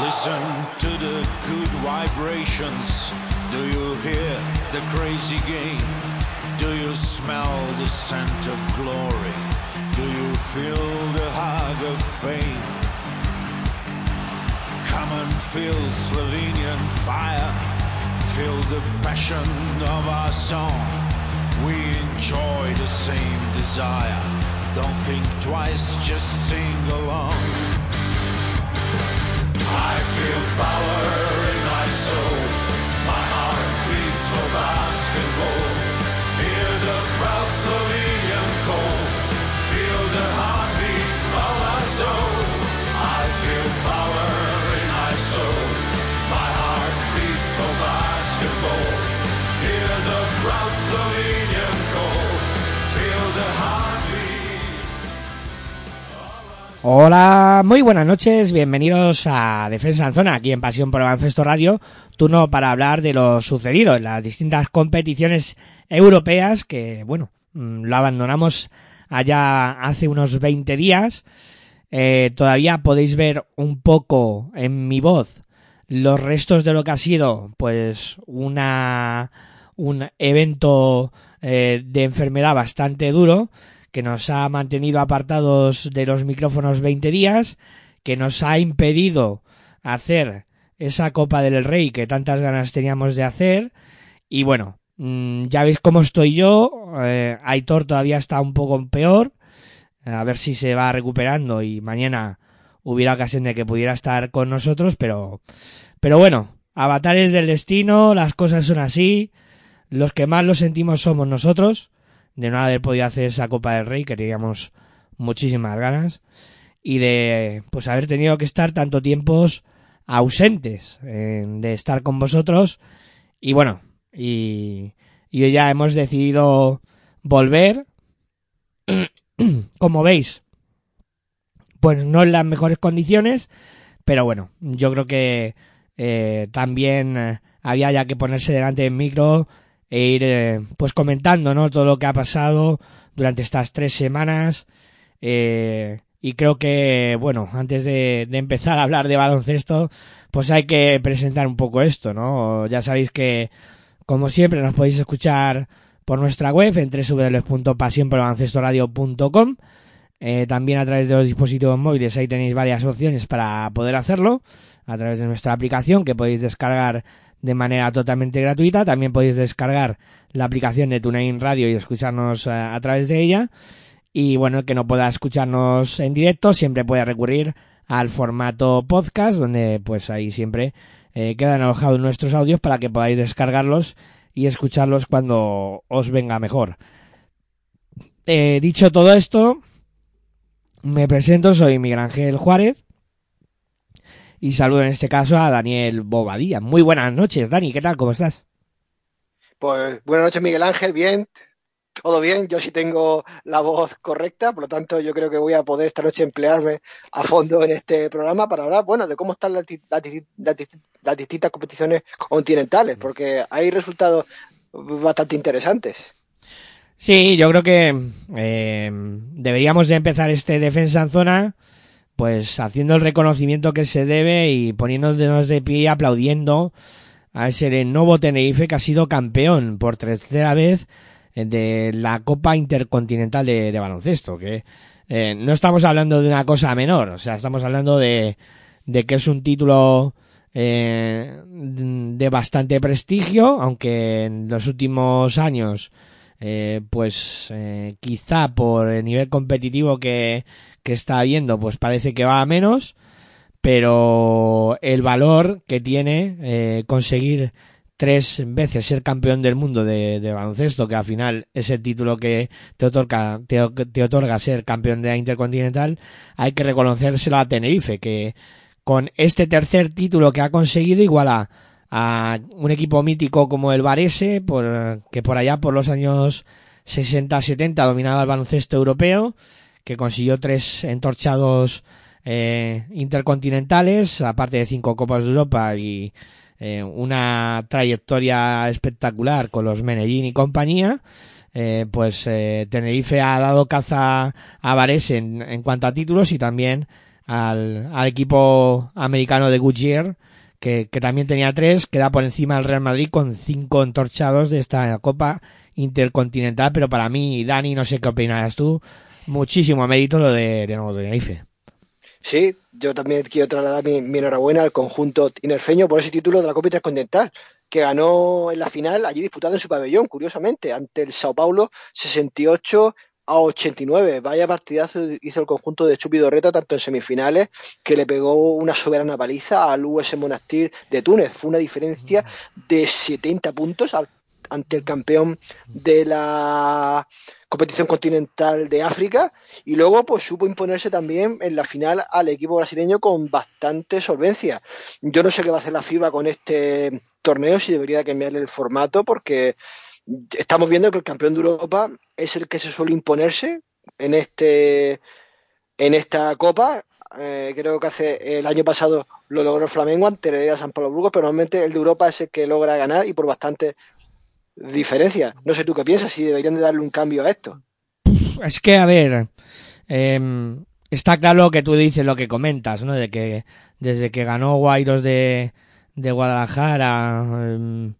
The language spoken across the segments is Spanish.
Listen to the good vibrations. Do you hear the crazy game? Do you smell the scent of glory? Do you feel the hug of fame? Come and feel Slovenian fire. Feel the passion of our song. We enjoy the same desire. Don't think twice, just sing along. I feel power Hola, muy buenas noches, bienvenidos a Defensa en Zona, aquí en Pasión por el Baloncesto Radio, turno para hablar de lo sucedido en las distintas competiciones europeas que, bueno, mm, lo abandonamos allá hace unos 20 días. Eh, todavía podéis ver un poco en mi voz los restos de lo que ha sido, pues, una, un evento eh, de enfermedad bastante duro, que nos ha mantenido apartados de los micrófonos 20 días, que nos ha impedido hacer esa Copa del Rey que tantas ganas teníamos de hacer. Y bueno, mm, ya veis cómo estoy yo. eh, Aitor todavía está un poco peor. A ver si se va recuperando y mañana hubiera ocasión de que pudiera estar con nosotros, pero, pero bueno, avatares del destino, las cosas son así. Los que más lo sentimos somos nosotros de no haber podido hacer esa Copa del Rey, que teníamos muchísimas ganas, y de pues haber tenido que estar tanto tiempos ausentes de estar con vosotros. Y bueno, y, y ya hemos decidido volver. Como veis, pues no en las mejores condiciones, pero bueno, yo creo que eh, también eh, había ya que ponerse delante del micro e ir eh, pues comentando no todo lo que ha pasado durante estas tres semanas. Eh, y creo que bueno antes de, empezar a hablar de baloncesto pues hay que presentar un poco esto no ya sabéis que como siempre nos podéis escuchar por nuestra web en www.pasionporbaloncestoradio.com eh, también a través de los dispositivos móviles ahí tenéis varias opciones para poder hacerlo a través de nuestra aplicación que podéis descargar de manera totalmente gratuita. También podéis descargar la aplicación de TuneIn Radio y escucharnos a, a través de ella. Y bueno, el que no pueda escucharnos en directo siempre puede recurrir al formato podcast, donde pues ahí siempre eh, quedan alojados nuestros audios para que podáis descargarlos y escucharlos cuando os venga mejor. Eh, dicho todo esto, me presento, soy Miguel Ángel Juárez y saludo en este caso a Daniel Bobadilla. Muy buenas noches, Dani, ¿qué tal? ¿Cómo estás? Pues buenas noches, Miguel Ángel, bien, todo bien. Yo sí tengo la voz correcta, por lo tanto, yo creo que voy a poder esta noche emplearme a fondo en este programa para hablar, bueno, de cómo están las, las las las distintas competiciones continentales, porque hay resultados bastante interesantes. Sí, yo creo que eh, deberíamos de empezar este defensa en zona pues haciendo el reconocimiento que se debe y poniéndonos de pie y aplaudiendo a ese nuevo Tenerife que ha sido campeón por tercera vez de la Copa Intercontinental de, Baloncesto, que eh, no estamos hablando de una cosa menor, o sea, estamos hablando de, de que es un título eh, de bastante prestigio, aunque en los últimos años, eh, pues eh, quizá por el nivel competitivo que, que está habiendo, pues parece que va a menos, pero el valor que tiene eh, conseguir tres veces ser campeón del mundo de, de baloncesto, que al final es el título que te otorga, te, te otorga ser campeón de la Intercontinental, hay que reconocérselo a Tenerife, que con este tercer título que ha conseguido iguala a un equipo mítico como el Varese, por, que por allá por los años 60-70 dominaba el baloncesto europeo, que consiguió tres entorchados eh, intercontinentales, aparte de cinco Copas de Europa y, eh, una trayectoria espectacular con los Menellín y compañía. Eh, pues Tenerife ha dado caza a Vares en, en cuanto a títulos y también al, al equipo americano de Goodyear, que, que también tenía tres, queda por encima del Real Madrid con cinco entorchados de esta Copa Intercontinental, pero para mí, Dani, no sé qué opinas tú, muchísimo mérito lo de, de nuevo Tenerife. Sí, yo también quiero trasladar mi, mi, enhorabuena al conjunto tinerfeño por ese título de la Copa Intercontinental, que ganó en la final, allí disputado en su pabellón, curiosamente, ante el Sao Paulo 68 a 89. Vaya partidazo hizo el conjunto de Chupi Dorreta, tanto en semifinales, que le pegó una soberana paliza al US Monastir de Túnez. Fue una diferencia de 70 puntos al, ante el campeón de la competición continental de África y luego pues supo imponerse también en la final al equipo brasileño con bastante solvencia. Yo no sé qué va a hacer la FIBA con este torneo, si debería cambiarle el formato porque estamos viendo que el campeón de Europa es el que se suele imponerse en este en esta copa. Eh, creo que hace el año pasado lo logró el Flamengo ante San Pablo Burgos, pero normalmente el de Europa es el que logra ganar y por bastante diferencia. No sé tú qué piensas, si deberían de darle un cambio a esto. Es que, a ver, eh, está claro que tú dices, lo que comentas, ¿no? De que desde que ganó Guairos de, de Guadalajara, eh,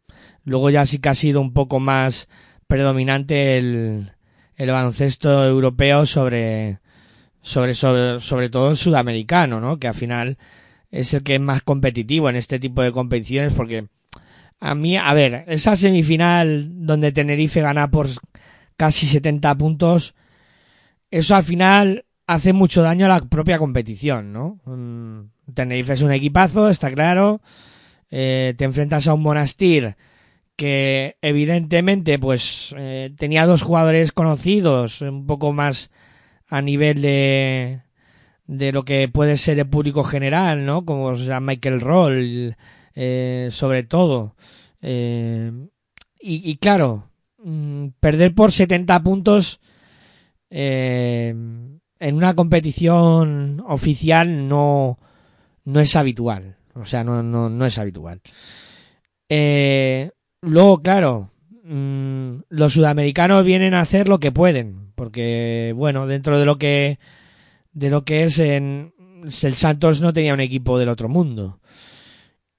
luego ya sí que ha sido un poco más predominante el, el baloncesto europeo sobre, sobre, sobre, sobre todo el sudamericano, ¿no? Que al final es el que es más competitivo en este tipo de competiciones porque a mí, a ver, esa semifinal donde Tenerife gana por casi 70 puntos, eso al final hace mucho daño a la propia competición, ¿no? Mm, Tenerife es un equipazo, está claro. Eh, te enfrentas a un Monastir que evidentemente pues eh, tenía dos jugadores conocidos, un poco más a nivel de de lo que puede ser el público general, ¿no? Como o sea, Michael Roll, eh, sobre todo. Eh, y, y, claro, mmm, perder por 70 puntos eh, en una competición oficial no, no es habitual. O sea, no, no, no es habitual. Eh, luego, claro, mmm, los sudamericanos vienen a hacer lo que pueden, porque, bueno, dentro de lo que, de lo que es en, el Santos no tenía un equipo del otro mundo.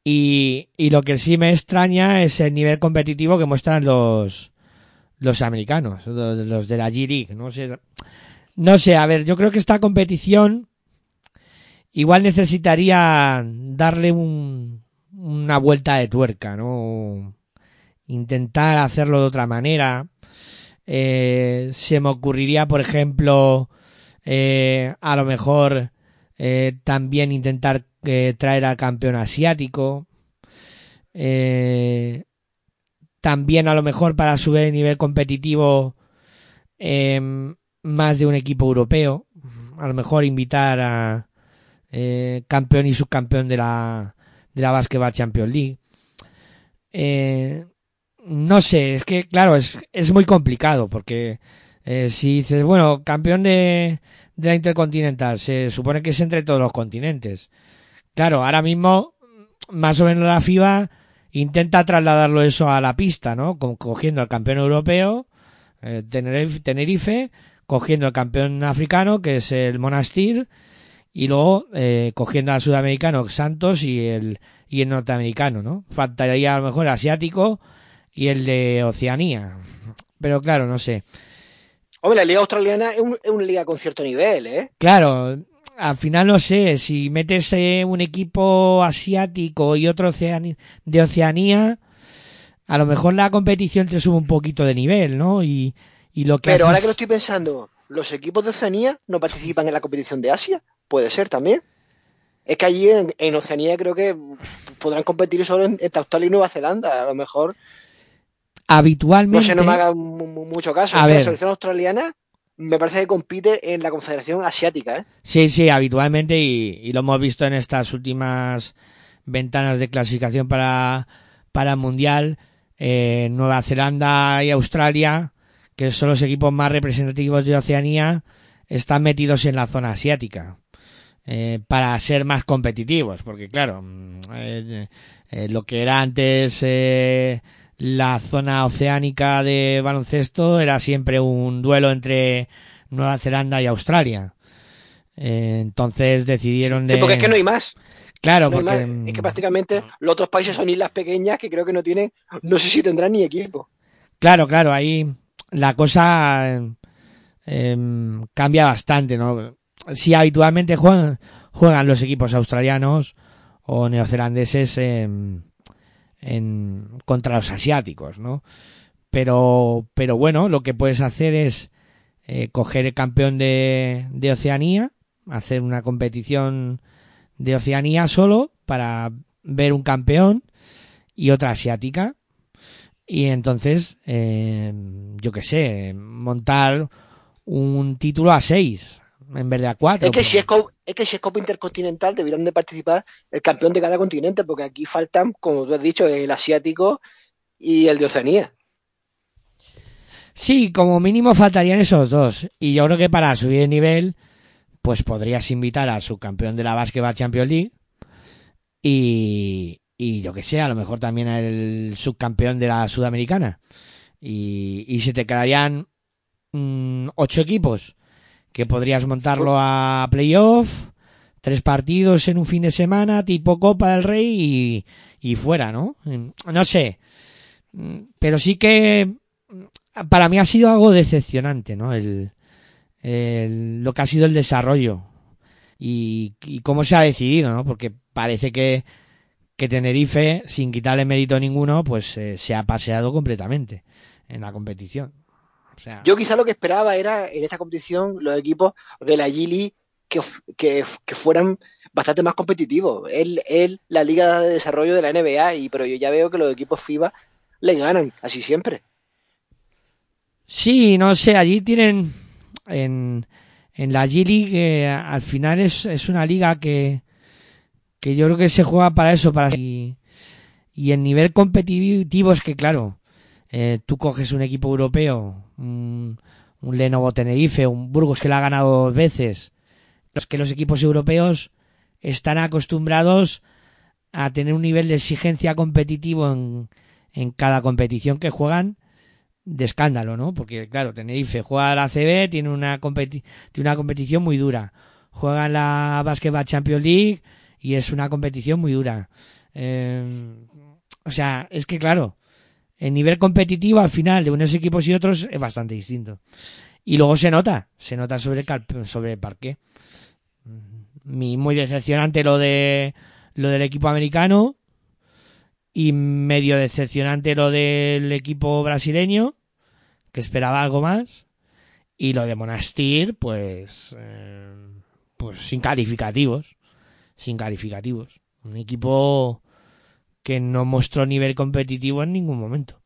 Y, y, lo que sí me extraña es el nivel competitivo que muestran los, los americanos, los, de la G-League. No sé, no sé, a ver, yo creo que esta competición igual necesitaría darle un, una vuelta de tuerca, ¿no? Intentar hacerlo de otra manera. Eh, se me ocurriría, por ejemplo, eh, a lo mejor eh, también intentar eh, traer al campeón asiático. Eh, también a lo mejor para subir el nivel competitivo eh, más de un equipo europeo. A lo mejor invitar a campeón y subcampeón de la, de la Basketball Champions League. No sé, es que claro, es, es muy complicado porque si dices, bueno, campeón de, de la Intercontinental, se supone que es entre todos los continentes. Claro, ahora mismo, más o menos la FIBA intenta trasladarlo eso a la pista, ¿no? Cogiendo al campeón europeo, eh, Tenerife, cogiendo al campeón africano, que es el Monastir, y luego eh, cogiendo al sudamericano Santos y el, y el norteamericano, ¿no? Faltaría a lo mejor asiático y el de Oceanía. Pero claro, no sé. Hombre, la liga australiana es, un, es una liga con cierto nivel, ¿eh? Claro, al final no sé, si metes eh, un equipo asiático y otro de Oceanía, a lo mejor la competición te sube un poquito de nivel, ¿no? Y, y lo que Pero haces... ahora que lo estoy pensando, ¿los equipos de Oceanía no participan en la competición de Asia? Puede ser también. Es que allí en, en Oceanía creo que podrán competir solo en, entre Australia y Nueva Zelanda, a lo mejor. Habitualmente. No sé, no me haga mucho caso. A la selección australiana me parece que compite en la Confederación Asiática, ¿eh? Sí, sí, habitualmente y, y, lo hemos visto en estas últimas ventanas de clasificación para, para el Mundial. Eh, Nueva Zelanda y Australia, que son los equipos más representativos de Oceanía, están metidos en la zona asiática. eh, para ser más competitivos, porque claro, mm, eh, eh, lo que era antes eh, la zona oceánica de baloncesto era siempre un duelo entre Nueva Zelanda y Australia. Eh, entonces decidieron de... Sí, porque es que no hay más. Claro, No hay porque... más. Es que prácticamente los otros países son islas pequeñas que creo que no tienen, no sé si tendrán ni equipo. Claro, claro, ahí la cosa eh, em, cambia bastante, ¿no? Si habitualmente juegan, juegan los equipos australianos o neozelandeses em, en, contra los asiáticos, ¿no? Pero, pero bueno, lo que puedes hacer es eh, coger el campeón de, de Oceanía, hacer una competición de Oceanía solo para ver un campeón y otra asiática y entonces eh, yo qué sé montar un título a seis en vez de a cuatro Es que, si es, es que si es Copa Intercontinental deberían de participar el campeón de cada continente, porque aquí faltan, como tú has dicho, el asiático y el de Oceanía. sí como mínimo faltarían esos dos y yo creo que para subir el nivel pues podrías invitar al subcampeón de la Basketball Champions League y, y yo que sé, a lo mejor también al subcampeón de la Sudamericana. Y, y se te quedarían mm, ocho equipos que podrías montarlo a playoff, tres partidos en un fin de semana, tipo Copa del Rey y, y fuera, ¿no? No sé. Mm, Pero sí que mm, para mí ha sido algo decepcionante, ¿no? El, el- lo que ha sido el desarrollo y, y cómo se ha decidido, ¿no? Porque parece que, que Tenerife, sin quitarle mérito ninguno, pues eh, se ha paseado completamente en la competición. O sea, Yo quizá lo que esperaba era en esta competición los equipos de la Gili que, que, que fueran bastante más competitivos. Es es la liga de desarrollo de la NBA, y, pero yo ya veo que los equipos FIBA le ganan, así siempre. Sí, no sé, allí tienen en, en la G-League eh, al final es, es una liga que, que yo creo que se juega para eso, para y, y el nivel competitivo es que claro, eh, tú coges un equipo europeo, un, Lenovo Tenerife, un Burgos que la ha ganado dos veces, los que los equipos europeos están acostumbrados a tener un nivel de exigencia competitivo en, en cada competición que juegan de escándalo, ¿no? Porque, claro, Tenerife juega la CB, tiene una, competi tiene una competición muy dura. Juega en la Basketball Champions League y es una competición muy dura. Eh, o sea, es que, claro, el nivel competitivo al final de unos equipos y otros es bastante distinto. Y luego se nota, se nota sobre, cal- sobre el parque. Mi- Muy decepcionante lo de lo del equipo americano y medio decepcionante lo del equipo brasileño que esperaba algo más y lo de Monastir pues eh, pues sin calificativos sin calificativos un equipo que no mostró nivel competitivo en ningún momento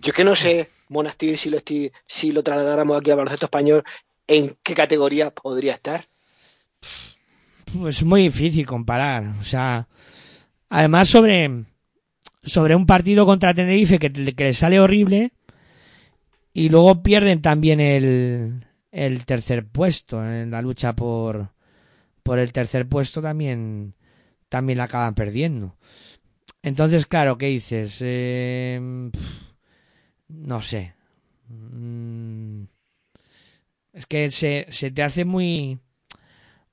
Yo es que no sé, Monastir, si lo, si lo trasladáramos aquí al baloncesto español, ¿en qué categoría podría estar? pues es muy difícil comparar o sea además sobre sobre un partido contra Tenerife que, que le sale horrible y luego pierden también el, el tercer puesto en la lucha por por el tercer puesto también también la acaban perdiendo. Entonces claro qué dices Eh, no sé. Mm, es que se, se te hace muy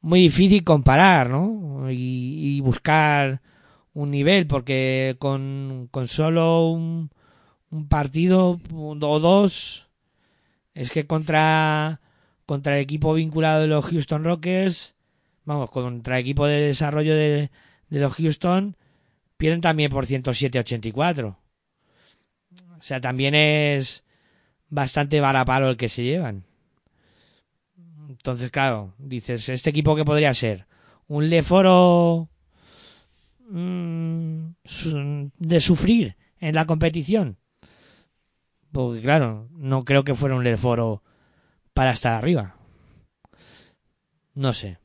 muy difícil comparar, ¿no? Y, y buscar un nivel, porque con, con solo un, un partido o dos, es que contra, contra el equipo vinculado de los Houston Rockets, vamos, contra el equipo de desarrollo de, de los Houston, pierden también por 107-84. O sea, también es bastante varapalo el que se llevan. Entonces, claro, dices, ¿este equipo qué podría ser? ¿Un Leforo mm, su- de sufrir en la competición? Porque, claro, no creo que fuera un Leforo para estar arriba. No sé.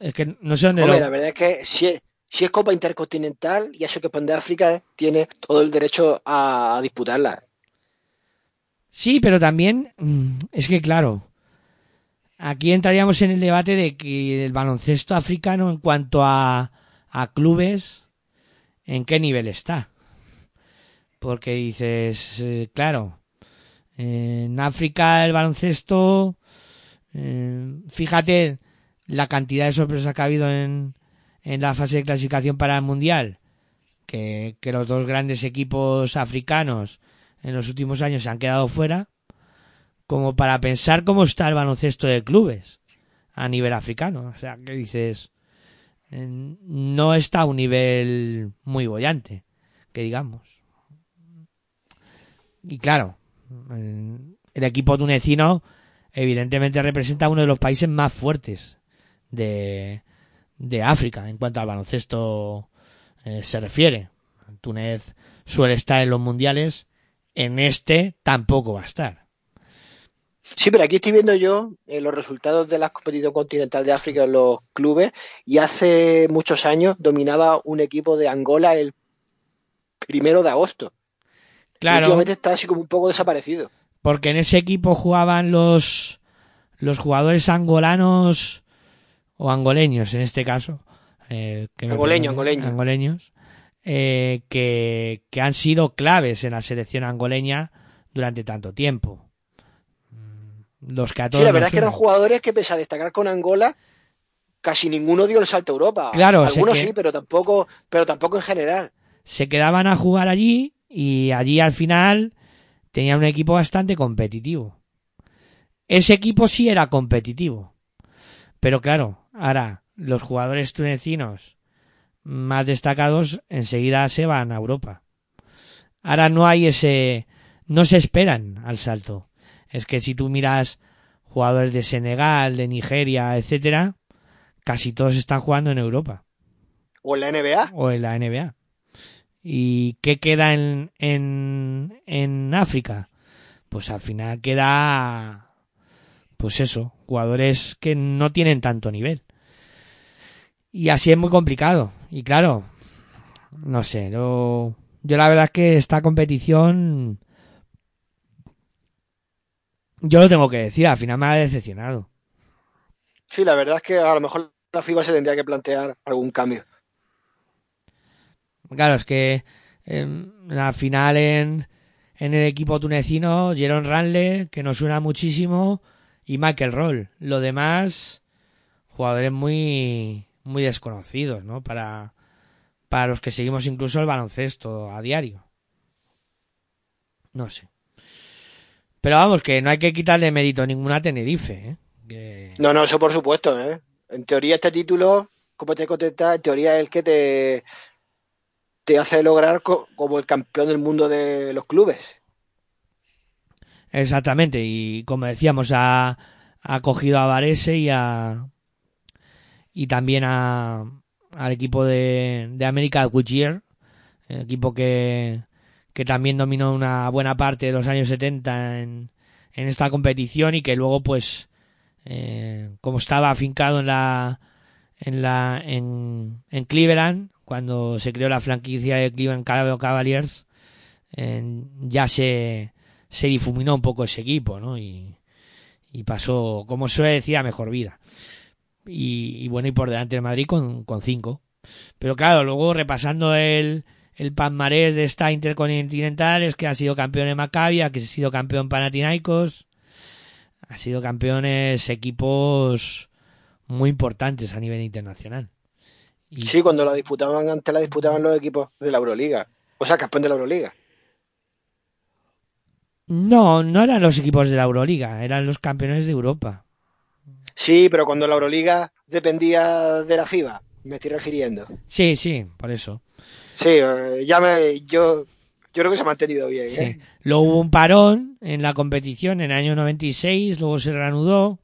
Es que no sé dónde Hombre, lo- la verdad es que si es, si es Copa Intercontinental y eso que pone África, tiene todo el derecho a, a disputarla. Sí, pero también mm, es que claro, aquí entraríamos en el debate de que el baloncesto africano en cuanto a, a clubes, ¿en qué nivel está? Porque dices, eh, claro, en África el baloncesto, eh, fíjate la cantidad de sorpresas que ha habido en, en la fase de clasificación para el Mundial, que, que los dos grandes equipos africanos en los últimos años se han quedado fuera, como para pensar cómo está el baloncesto de clubes a nivel africano. O sea, que dices, no está a un nivel muy bollante, que digamos. Y claro, el equipo tunecino evidentemente representa uno de los países más fuertes de, de África en cuanto al baloncesto eh, se refiere. Túnez suele estar en los mundiales, en este tampoco va a estar. Sí, pero aquí estoy viendo yo eh, los resultados de la competición continental de África en los clubes y hace muchos años dominaba un equipo de Angola el primero de agosto. Claro. Últimamente está así como un poco desaparecido. Porque en ese equipo jugaban los, los jugadores angolanos o angoleños en este caso. Eh, que me Angoleño, perdone, angoleño. angoleños, eh, que, que han sido claves en la selección angoleña durante tanto tiempo. Mm, Los que a todos Sí, la verdad es que eran jugadores que pese a destacar con Angola, casi ninguno dio el salto a Europa. Claro, Algunos que- sí, pero tampoco, pero tampoco en general. se quedaban a jugar allí y allí al final tenían un equipo bastante competitivo. Ese equipo sí era competitivo. Pero claro, ahora los jugadores tunecinos más destacados enseguida se van a Europa. Ahora no hay ese... no se esperan al salto. Es que si tú miras jugadores de Senegal, de Nigeria, etcétera, casi todos están jugando en Europa O en la NBA. o en la NBA. ¿Y qué queda en, en, en África? Pues al final queda, pues eso, jugadores que no tienen tanto nivel. Y así es muy complicado. Y claro, no sé, yo, yo la verdad es que esta competición, yo lo tengo que decir, al final me ha decepcionado. Sí, la verdad es que a lo mejor la FIBA se tendría que plantear algún cambio. Claro, es que en la final en, en el equipo tunecino, Jeron Ranle, que nos suena muchísimo, y Michael Roll. Lo demás, jugadores muy, muy desconocidos, ¿no? Para, para los que seguimos incluso el baloncesto a diario. No sé. Pero vamos, que no hay que quitarle mérito ninguna Tenerife, ¿eh? No, no, eso por supuesto, ¿eh? En teoría este título, como te contesta, en teoría es el que te, te hace lograr co- como el campeón del mundo de los clubes. Exactamente, y como decíamos, ha, ha cogido a Varese y a y también a, al equipo de, de América Goodyear, el equipo que, que también dominó una buena parte de los años 70 en, en esta competición y que luego pues eh, como estaba afincado en la en la en, en Cleveland cuando se creó la franquicia de Cleveland Cavaliers eh, ya se se difuminó un poco ese equipo, ¿no? Y, pasó, como suele decir, a mejor vida. Y, y bueno, y por delante de Madrid con, cinco. Pero claro, luego repasando el, el palmarés de esta intercontinental es que ha sido campeón en Maccabi, ha sido campeón Panathinaikos, ha sido campeones equipos muy importantes a nivel internacional. Y, Sí, cuando la disputaban, antes la disputaban los equipos de la Euroliga. O sea, campeón de la Euroliga. No, no eran los equipos de la Euroliga, eran los campeones de Europa. Sí, pero cuando la Euroliga dependía de la FIBA, me estoy refiriendo. Sí, sí, por eso. Sí, eh, ya me, yo, yo creo que se ha mantenido bien, ¿eh? Sí. Luego hubo un parón en la competición en el año 96, luego se reanudó,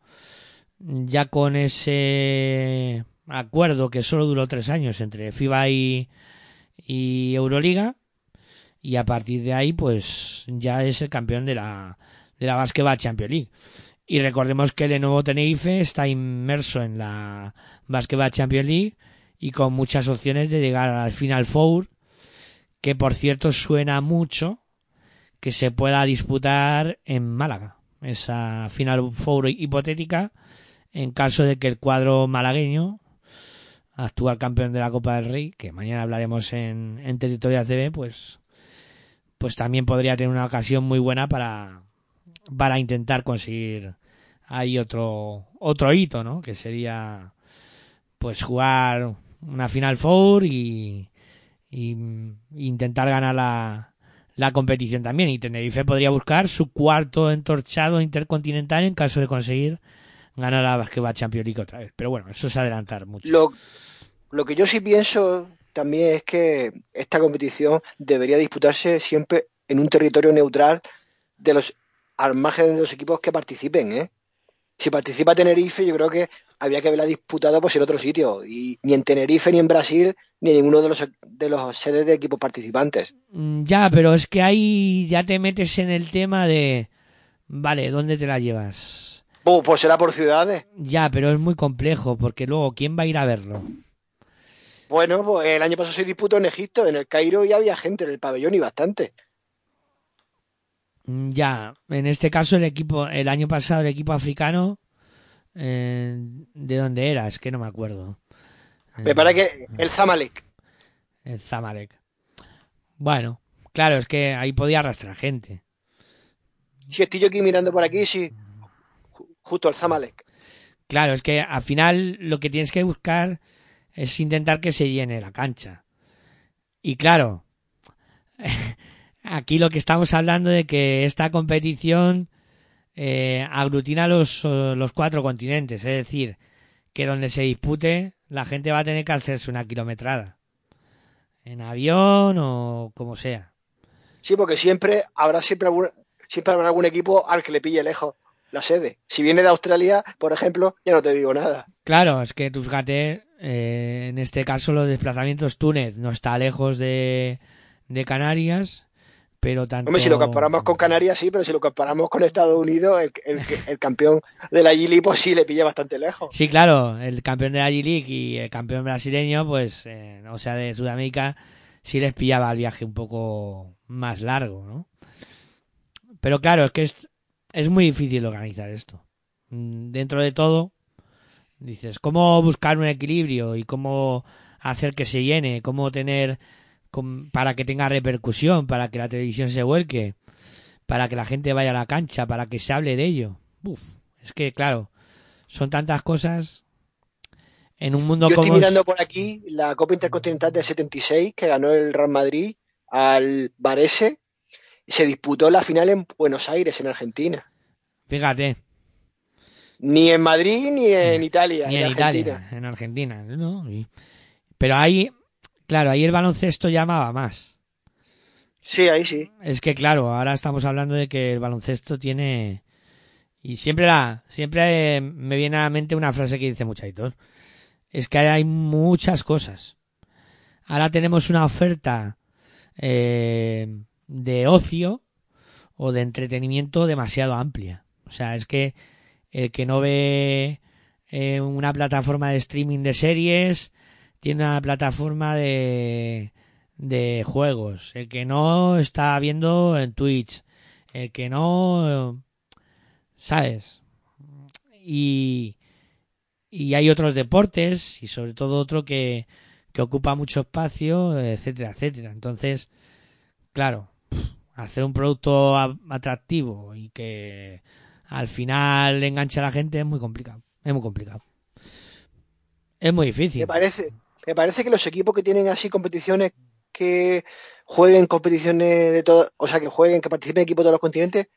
ya con ese acuerdo que solo duró tres años entre FIBA y, y Euroliga, y a partir de ahí, pues ya es el campeón de la, de la Basketball Champions League. Y recordemos que el nuevo Tenerife está inmerso en la Basketball Champions League y con muchas opciones de llegar al Final Four, que por cierto suena mucho que se pueda disputar en Málaga. Esa Final Four hipotética en caso de que el cuadro malagueño, actual campeón de la Copa del Rey, que mañana hablaremos en, en territorio ACB, pues, pues también podría tener una ocasión muy buena para, para intentar conseguir ahí otro, otro hito, ¿no? Que sería, pues, jugar una Final Four y, y intentar ganar la, la competición también. Y Tenerife podría buscar su cuarto entorchado intercontinental en caso de conseguir ganar la Basketball Champions League otra vez. Pero bueno, eso es adelantar mucho. Lo, lo que yo sí pienso también es que esta competición debería disputarse siempre en un territorio neutral de los al margen de los equipos que participen, ¿eh? Si participa Tenerife, yo creo que habría que haberla disputado pues en otro sitio. Y ni en Tenerife, ni en Brasil, ni en ninguno de los, de los sedes de equipos participantes. Mm, Ya, pero es que ahí ya te metes en el tema de... Vale, ¿dónde te la llevas? Pues, pues será por ciudades. Ya, pero es muy complejo porque luego, ¿quién va a ir a verlo? Bueno, pues el año pasado se disputó en Egipto, en el Cairo, y había gente en el pabellón y bastante. Mm, Ya, en este caso el equipo, el año pasado el equipo africano, eh, ¿de dónde era? Es que no me acuerdo. Me parece que el Zamalek. El Zamalek. Bueno, claro, es que ahí podía arrastrar gente. Si estoy yo aquí mirando por aquí, sí. Ju- Justo el Zamalek. Claro, es que al final lo que tienes que buscar es intentar que se llene la cancha. Y claro, aquí lo que estamos hablando de que esta competición eh, aglutina los, los cuatro continentes, es decir, que donde se dispute la gente va a tener que hacerse una kilometrada. En avión o como sea. Sí, porque siempre habrá siempre algún, siempre habrá algún equipo al que le pille lejos la sede. Si viene de Australia, por ejemplo, ya no te digo nada. Claro, es que tú fíjate, eh, en este caso los desplazamientos Túnez no está lejos de, de Canarias, pero tanto... Hombre, si lo comparamos con Canarias, sí, pero si lo comparamos con Estados Unidos, el, el- el campeón de la Gili, pues sí le pilla bastante lejos. Sí, claro, el campeón de la G-League y el campeón brasileño, pues, eh, o sea, de Sudamérica, sí les pillaba el viaje un poco más largo, ¿no? Pero claro, es que es, es muy difícil organizar esto. Mm, Dentro de todo, dices, ¿cómo buscar un equilibrio y cómo hacer que se llene? ¿Cómo tener, para que tenga repercusión, para que la televisión se vuelque, para que la gente vaya a la cancha, para que se hable de ello? Uf, es que, claro, son tantas cosas en un mundo Yo estoy es- mirando por aquí la Copa Intercontinental del 76 que ganó el Real Madrid al Varese se disputó la final en Buenos Aires, en Argentina. fíjate Ni en Madrid ni en Italia, ni en, en Argentina. En Argentina ¿no? Y- pero ahí claro ahí el baloncesto llamaba más Sí, ahí sí. es que claro ahora estamos hablando de que el baloncesto tiene y siempre la siempre me viene a la mente una frase que dice Muchaitor es que hay muchas cosas ahora tenemos una oferta eh, de ocio o de entretenimiento demasiado amplia o sea es que el que no ve eh, una plataforma de streaming de series tiene una plataforma de de juegos. El que no está viendo en Twitch. El que no sabes y y hay otros deportes y sobre todo otro que que ocupa mucho espacio etcétera etcétera. Entonces claro hacer un producto atractivo y que al final enganche a la gente es muy complicado es muy complicado es muy difícil Me parece, me parece que los equipos que tienen así competiciones que jueguen competiciones de todo, o sea, que jueguen, que participen equipos de todos los continentes,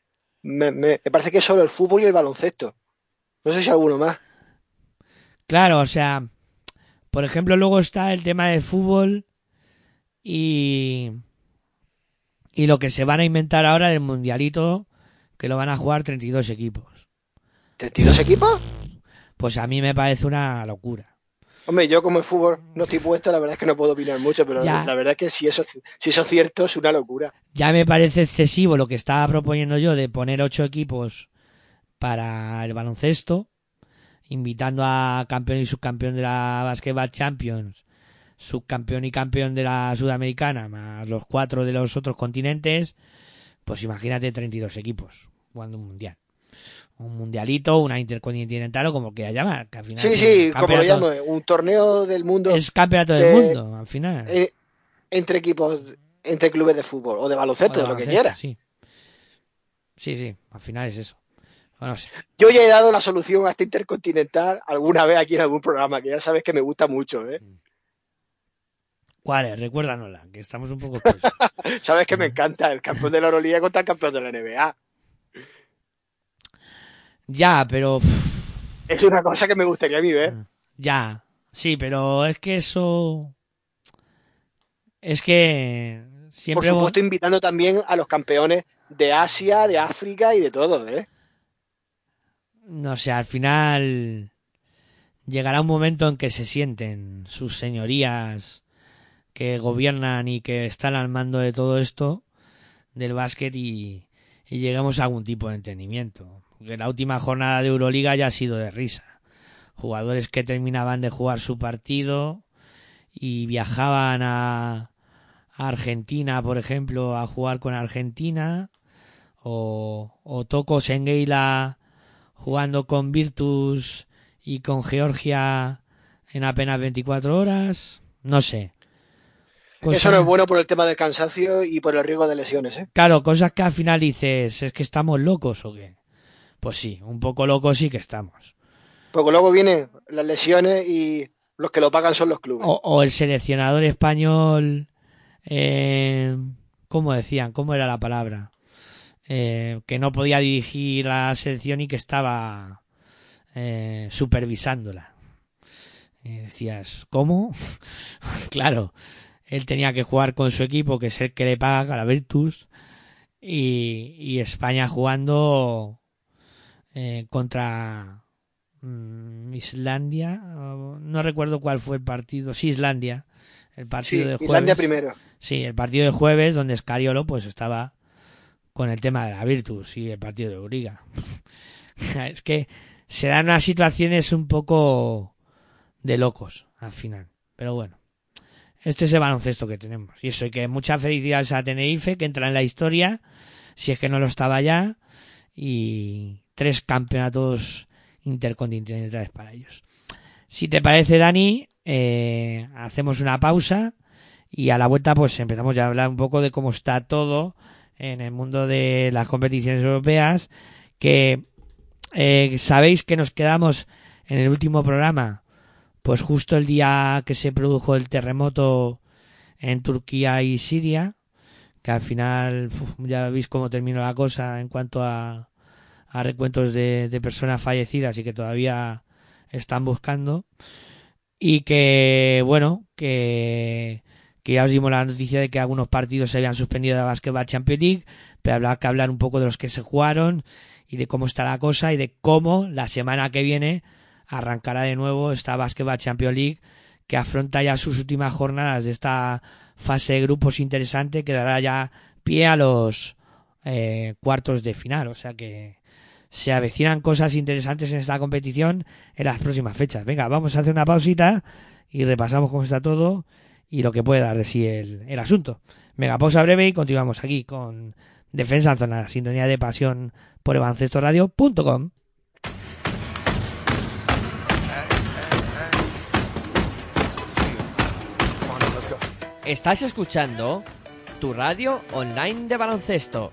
me, me- me parece que es solo el fútbol y el baloncesto. No sé si alguno más. Claro, o sea, por ejemplo, luego está el tema del fútbol y y lo que se van a inventar ahora del mundialito que lo van a jugar 32 equipos. ¿32 equipos? Pues a mí me parece una locura. Hombre, yo como el fútbol no estoy puesto, la verdad es que no puedo opinar mucho, pero Ya. la verdad es que si eso, si eso es cierto, es una locura. Ya me parece excesivo lo que estaba proponiendo yo de poner ocho equipos para el baloncesto, invitando a campeón y subcampeón de la Basketball Champions, subcampeón y campeón de la Sudamericana, más los cuatro de los otros continentes, pues imagínate 32 equipos jugando un mundial. un mundialito, una intercontinental o como quiera llamar, que al final Sí, sí, como lo llamo, un torneo del mundo es campeonato de- del mundo, al final. eh, entre equipos, entre clubes de fútbol o de baloncesto, O de lo que quieras. Sí. sí, sí, al final es eso. Bueno, no sé. Yo ya he dado la solución a este intercontinental alguna vez aquí en algún programa, que ya sabes que me gusta mucho, ¿eh? ¿Cuál es? Recuérdanosla, que estamos un poco... Sabes que me encanta el campeón de la Euroliga contra el campeón de la NBA. Ya, pero... uff, Es una cosa que me gustaría a mí ver. Ya, sí, pero es que eso... Es que Por siempre... supuesto, invitando también a los campeones de Asia, de África y de todo, ¿eh? No sé, al final llegará un momento en que se sienten sus señorías que gobiernan y que están al mando de todo esto del básquet y, y llegamos a algún tipo de entendimiento. Porque la última jornada de Euroliga ya ha sido de risa. Jugadores que terminaban de jugar su partido y viajaban a, Argentina, por ejemplo, a jugar con Argentina. O, o Toko Sengeila jugando con Virtus y con Georgia en apenas 24 horas. No sé. Eso no es bueno por el tema del cansancio y por el riesgo de lesiones, ¿eh? Claro, cosas que al final dices, ¿es que estamos locos o qué? Pues sí, un poco locos sí que estamos. Porque luego vienen las lesiones y los que lo pagan son los clubes. O, o el seleccionador español, eh, ¿cómo decían? ¿Cómo era la palabra? Eh, que no podía dirigir la selección y que estaba eh, supervisándola. Y decías, ¿cómo? claro, él tenía que jugar con su equipo, que es el que le paga, la Virtus, y, y España jugando eh, contra mm, Islandia, no recuerdo cuál fue el partido, sí, Islandia, el sí, partido de Islandia jueves. primero. Sí, el partido de jueves donde Scariolo pues estaba con el tema de la Virtus y el partido de Euriga. es que se dan unas situaciones un poco de locos al final. Pero bueno, este es el baloncesto que tenemos. Y eso, y que muchas felicidades a Tenerife, que entra en la historia, si es que no lo estaba ya, y tres campeonatos intercontinentales para ellos. Si te parece, Dani, eh, hacemos una pausa y a la vuelta pues empezamos ya a hablar un poco de cómo está todo en el mundo de las competiciones europeas, que eh, sabéis que nos quedamos en el último programa, pues justo el día que se produjo el terremoto en Turquía y Siria, que al final ya veis cómo terminó la cosa en cuanto a, a recuentos de, de personas fallecidas y que todavía están buscando y que bueno que que ya os dimos la noticia de que algunos partidos se habían suspendido de la Basketball Champions League, pero habrá que hablar un poco de los que se jugaron y de cómo está la cosa y de cómo la semana que viene arrancará de nuevo esta Basketball Champions League que afronta ya sus últimas jornadas de esta fase de grupos interesante que dará ya pie a los eh, cuartos de final. O sea que se avecinan cosas interesantes en esta competición en las próximas fechas. Venga, vamos a hacer una pausita y repasamos cómo está todo y lo que puede dar de sí el, asunto. Venga, pausa breve y continuamos aquí con Defensa en Zona, sintonía de pasión por evancestoradio.com. Estás escuchando tu radio online de baloncesto.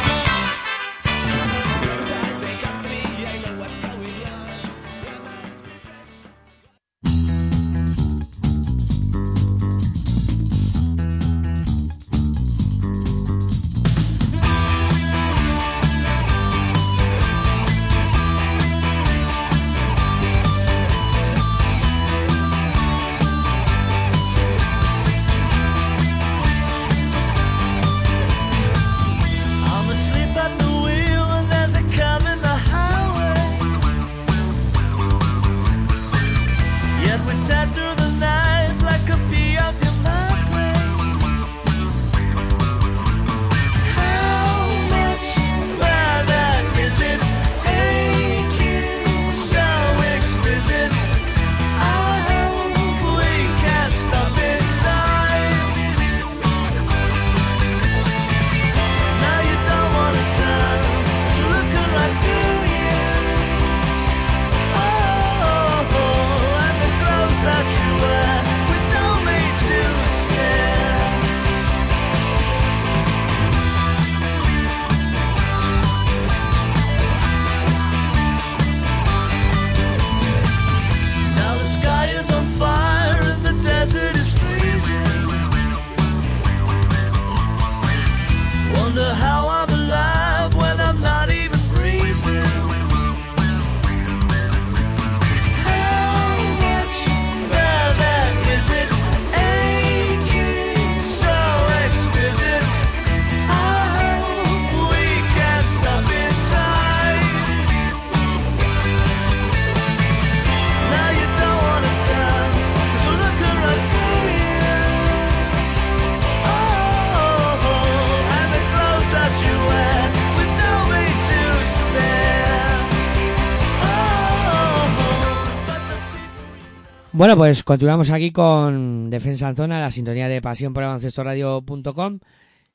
Bueno, pues continuamos aquí con Defensa en Zona, la sintonía de pasión por radio.com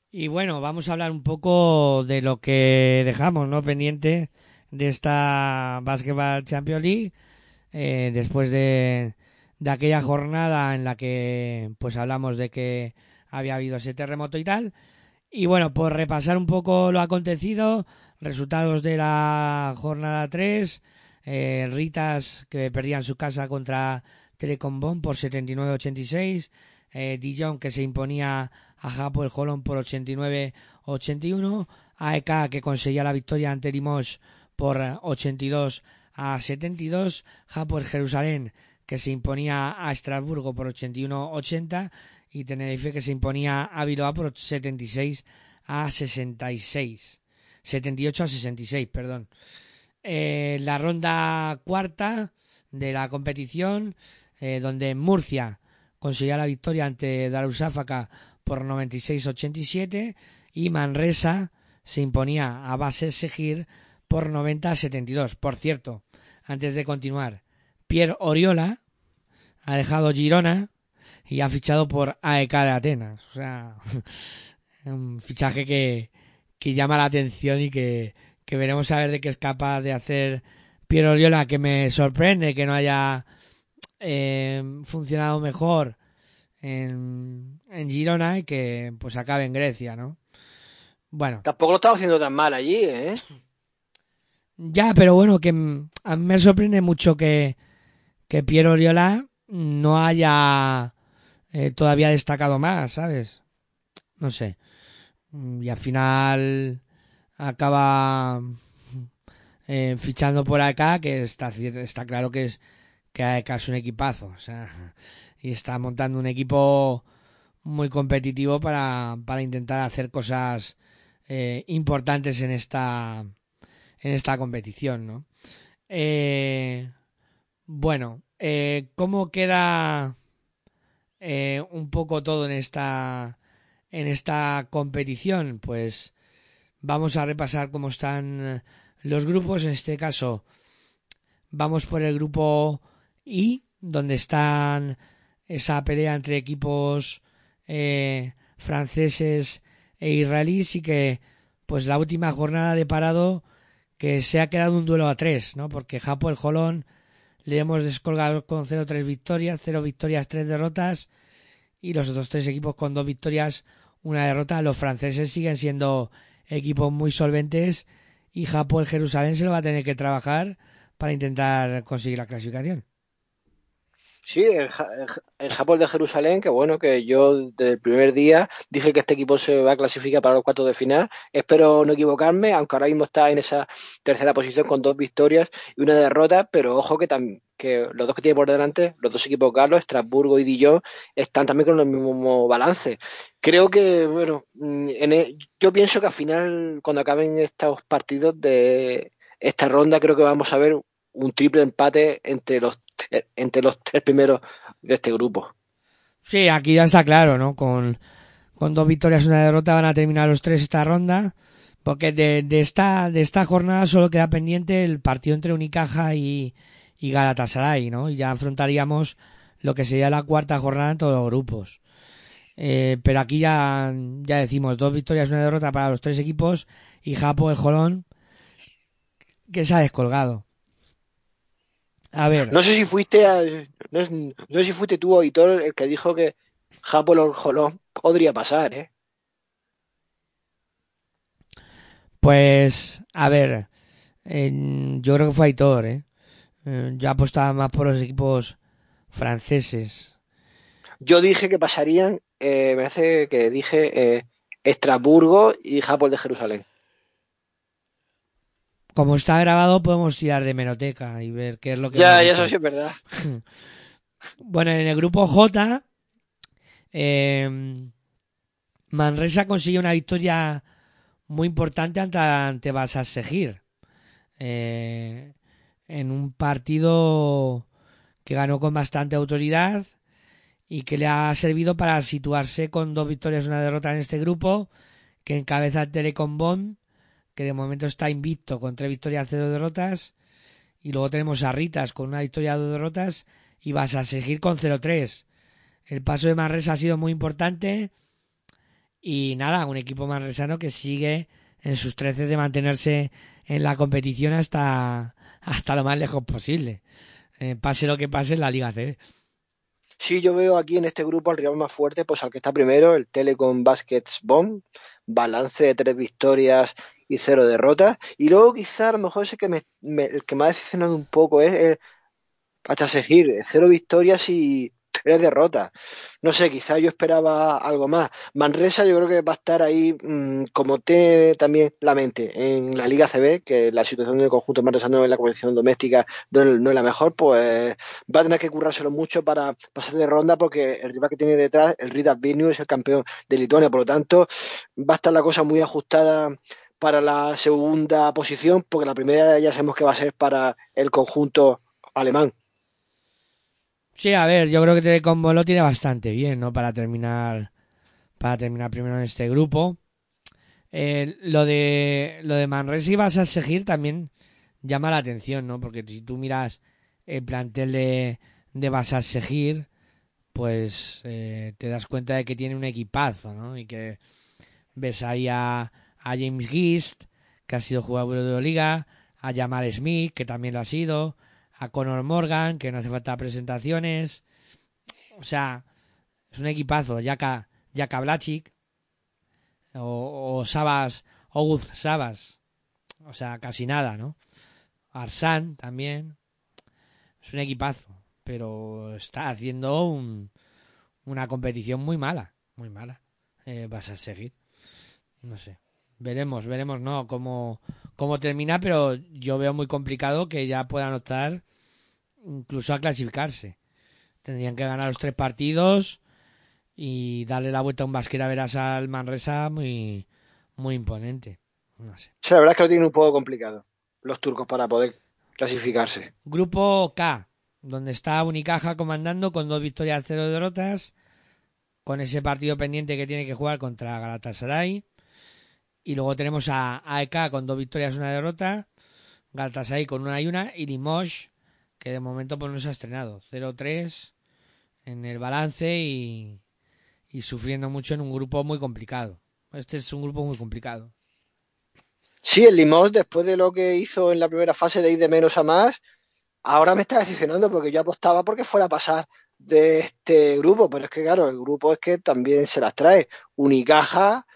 y bueno, vamos a hablar un poco de lo que dejamos, ¿no? Pendiente de esta Basketball Champions League eh, después de, de aquella jornada en la que pues hablamos de que había habido ese terremoto y tal. Y bueno, por repasar un poco lo acontecido, resultados de la jornada 3, eh, Ritas que perdían su casa contra Telecom Bon por 79-86, eh, Dijon que se imponía a Japo el Jolón por 89-81, AEK que conseguía la victoria ante Limoges por 82 a 72, Japo el Jerusalén que se imponía a Estrasburgo por 81-80 y Tenerife que se imponía a Bilbao por 76 a 66. 78 a 66, perdón. Eh, la ronda cuarta de la competición, eh, donde Murcia conseguía la victoria ante Darussáfaca por 96-87 y Manresa se imponía a Base Segir por 90-72. Por cierto, antes de continuar, Pierre Oriola ha dejado Girona y ha fichado por AEK de Atenas. O sea, un fichaje que, que llama la atención y que, que veremos a ver de qué es capaz de hacer Pierre Oriola, que me sorprende que no haya eh, funcionado mejor en, en Girona y que pues acabe en Grecia, ¿no? Bueno. Tampoco lo estaba haciendo tan mal allí, ¿eh? Ya, pero bueno, que a mí me sorprende mucho que, que Piero Oriola no haya eh, todavía destacado más, ¿sabes? No sé. Y al final acaba eh, fichando por acá, que está, está claro que es que es un equipazo, y está montando un equipo muy competitivo para, para intentar hacer cosas eh, importantes en esta en esta competición, ¿no? Eh, bueno, eh, ¿cómo queda eh, un poco todo en esta en esta competición? Pues vamos a repasar cómo están los grupos. En este caso, vamos por el grupo I, donde están esa pelea entre equipos eh, franceses e israelíes y que pues la última jornada de parado que se ha quedado un duelo a tres, ¿no? Porque Japo el Jolón le hemos descolgado con 0-3 victorias, 0 victorias, 3 derrotas y los otros tres equipos con dos victorias, una derrota. Los franceses siguen siendo equipos muy solventes y Japo el Jerusalén se lo va a tener que trabajar para intentar conseguir la clasificación. Sí, el, el, Japón de Jerusalén, que bueno, que yo desde el primer día dije que este equipo se va a clasificar para los cuartos de final. Espero no equivocarme, aunque ahora mismo está en esa tercera posición con dos victorias y una derrota, pero ojo que, que los dos que tiene por delante, los dos equipos Carlos, Estrasburgo y Dijon, están también con el mismo balance. Creo que, bueno, en el, yo pienso que al final, cuando acaben estos partidos de esta ronda, creo que vamos a ver un triple empate entre los entre los tres primeros de este grupo. Sí, aquí ya está claro, ¿no? Con, con dos victorias y una derrota van a terminar los tres esta ronda. Porque de, esta, de esta jornada solo queda pendiente el partido entre Unicaja y, y Galatasaray, ¿no? Y ya afrontaríamos lo que sería la cuarta jornada en todos los grupos. Eh, pero aquí ya, ya decimos dos victorias y una derrota para los tres equipos y Japo, el Jolón, que se ha descolgado. A ver. No sé si fuiste a, no, no, sé si fuiste tú, auditor, el que dijo que Japo el Jolón podría pasar, ¿eh? Pues, a ver, eh, yo creo que fue Aitor, ¿eh? eh yo apostaba más por los equipos franceses. Yo dije que pasarían, eh, me parece que dije eh, Estrasburgo y Japón de Jerusalén. Como está grabado, podemos tirar de meroteca y ver qué es lo que. Ya, ya eso sí es verdad. bueno, en el grupo J, eh, Manresa consigue una victoria muy importante ante, ante Basas Segir. Eh, en un partido que ganó con bastante autoridad y que le ha servido para situarse con dos victorias y una derrota en este grupo, que encabeza el Telecom Bond, que de momento está invicto con tres victorias, cero derrotas, y luego tenemos a Ritas con una victoria, dos derrotas, y vas a seguir con 0-3. El paso de Manresa ha sido muy importante y nada, un equipo manresano que sigue en sus 13 de mantenerse en la competición hasta, hasta lo más lejos posible. Eh, pase lo que pase en la Liga C. Sí, yo veo aquí en este grupo al rival más fuerte, pues al que está primero, el Telecom Baskets Bomb, balance de tres victorias y cero derrotas. Y luego quizá a lo mejor ese que me, el que me ha decepcionado un poco es el hasta seguir, cero victorias y tres derrotas. No sé, quizá yo esperaba algo más. Manresa yo creo que va a estar ahí mmm, como tiene también la mente en la Liga CB, que la situación del conjunto manresano en la competición doméstica no, no, es la mejor, pues va a tener que currárselo mucho para pasar de ronda porque el rival que tiene detrás, el Ridas Vilnius, es el campeón de Lituania. Por lo tanto, va a estar la cosa muy ajustada para la segunda posición, porque la primera ya sabemos que va a ser para el conjunto alemán. Sí, a ver, yo creo que Telecom lo tiene bastante bien, ¿no? Para terminar, para terminar primero en este grupo. Eh, lo de lo de Manresa y vas a seguir también llama la atención, ¿no? Porque si tú miras el plantel de, de seguir, pues eh, te das cuenta de que tiene un equipazo, ¿no? Y que ves ahí a, a James Gist, que ha sido jugador de la liga, a Jamal Smith, que también lo ha sido, a Conor Morgan, que no hace falta presentaciones. O sea, es un equipazo. Yaka, Yaka Blachik o, o Sabas, Oguz Sabas. O sea, casi nada, ¿no? Arsan también. Es un equipazo. Pero está haciendo un, una competición muy mala. Muy mala. Eh, vas a seguir. No sé. Veremos, veremos, ¿no? Cómo, cómo termina, pero yo veo muy complicado que ya puedan optar incluso a clasificarse. Tendrían que ganar los tres partidos y darle la vuelta a un basquera veras al Manresa muy, muy imponente. No sé. Sí, la verdad es que lo tienen un poco complicado los turcos para poder clasificarse. Grupo K, donde está Unicaja comandando con dos victorias, cero derrotas, con ese partido pendiente que tiene que jugar contra Galatasaray. Y luego tenemos a AEK con dos victorias, una derrota, Galatasaray con una y una, y Limoges que de momento pues no se ha estrenado. 0-3 en el balance y, y sufriendo mucho en un grupo muy complicado. Este es un grupo muy complicado. Sí, el Limón, después de lo que hizo en la primera fase de ir de menos a más, ahora me está decepcionando porque yo apostaba porque fuera a pasar de este grupo, pero es que claro, el grupo es que también se las trae Unicaja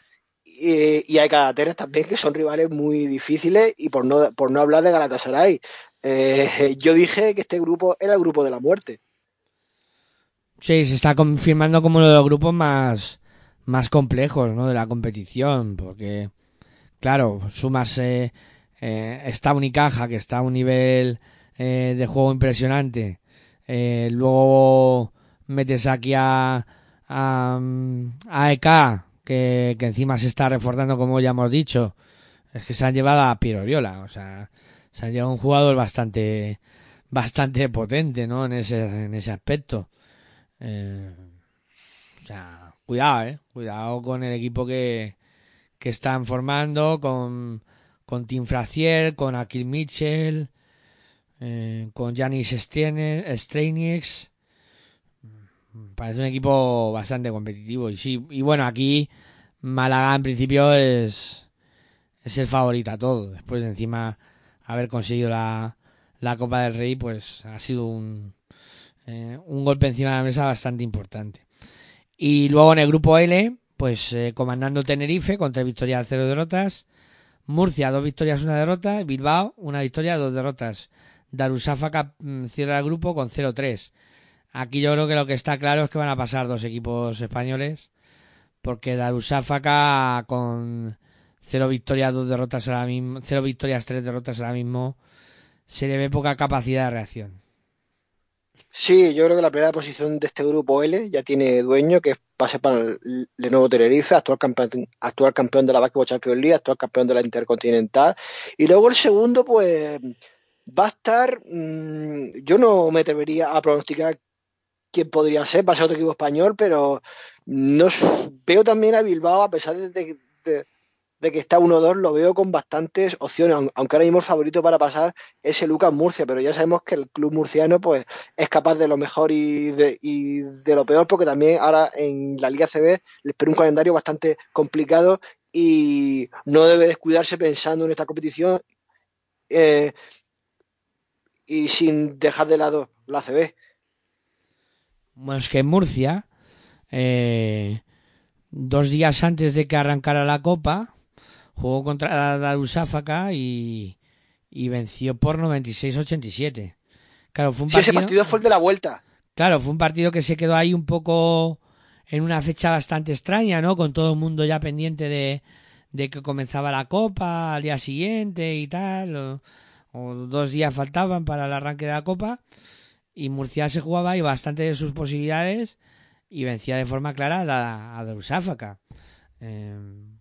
y, y hay Cadateres también que son rivales muy difíciles y por no, por no hablar de Galatasaray. Eh, yo dije que este grupo era el grupo de la muerte. Sí, se está confirmando como uno de los grupos más, más complejos ¿no? de la competición, porque, claro, sumas eh, eh, esta Unicaja, que está a un nivel eh, de juego impresionante, eh, luego metes aquí a, a, a EK, que, encima se está reforzando, como ya hemos dicho, es que se han llevado a Piero Oriola, o sea, se han llevado un jugador bastante bastante potente, ¿no? En ese, en ese aspecto. Eh, o sea, cuidado, eh. Cuidado con el equipo que, que están formando, con, con Tim Frazier, con Akil Mitchell, eh, con Janis Streinix. Parece un equipo bastante competitivo. Y sí, y bueno, aquí Málaga en principio es, es el favorito a todo. Después de encima haber conseguido la, la Copa del Rey, pues ha sido un, eh, un golpe encima de la mesa bastante importante. Y luego en el grupo L, pues eh, comandando Tenerife con tres victorias, cero derrotas. Murcia, dos victorias, una derrota. Bilbao, una victoria, dos derrotas. Darusafaka cierra el grupo con 0-3. Aquí yo creo que lo que está claro es que van a pasar dos equipos españoles. Porque Darusafaka con cero victorias, dos derrotas ahora mismo, cero victorias, tres derrotas ahora mismo, se le ve poca capacidad de reacción. Sí, yo creo que la primera posición de este grupo L ya tiene dueño, que es pase para el Lenovo Tenerife, actual campeón, actual campeón de la Basketball Champions League, actual campeón de la Intercontinental. Y luego el segundo, pues va a estar, mmm, yo no me atrevería a pronosticar quién podría ser, va a ser otro equipo español, pero no veo también a Bilbao, a pesar de, que está 1-2, lo veo con bastantes opciones, aunque ahora mismo el favorito para pasar es el Lucas Murcia, pero ya sabemos que el club murciano pues es capaz de lo mejor y de, lo peor, porque también ahora en la Liga CB les espera un calendario bastante complicado y no debe descuidarse pensando en esta competición eh, y sin dejar de lado la CB. Bueno, que Murcia, eh, dos días antes de que arrancara la Copa, jugó contra Darussáfaca y, y venció por 96-87. Claro, fue un Sí, partido, ese partido fue el de la vuelta. claro, fue un partido que se quedó ahí un poco en una fecha bastante extraña, ¿no? Con todo el mundo ya pendiente de, de que comenzaba la Copa al día siguiente y tal, o, o dos días faltaban para el arranque de la Copa y Murcia se jugaba y bastante de sus posibilidades y vencía de forma clara a, a Darussáfaca. Eh,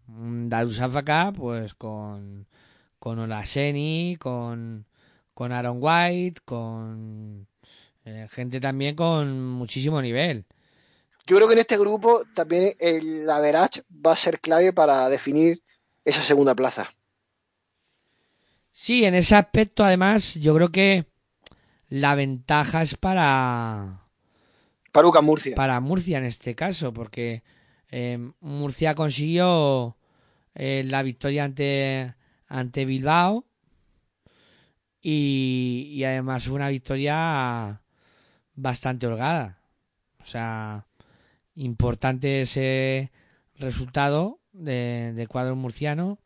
un Darussáfaca, pues con, con Olaseni, con, con Aaron White, con eh, gente también con muchísimo nivel. Yo creo que en este grupo también el average va a ser clave para definir esa segunda plaza. Sí, en ese aspecto, además, yo creo que la ventaja es para, Para Lucas Murcia. para Murcia en este caso, porque eh, Murcia consiguió eh, la victoria ante, ante Bilbao y, además fue una victoria bastante holgada. O sea, importante ese resultado de, del cuadro murciano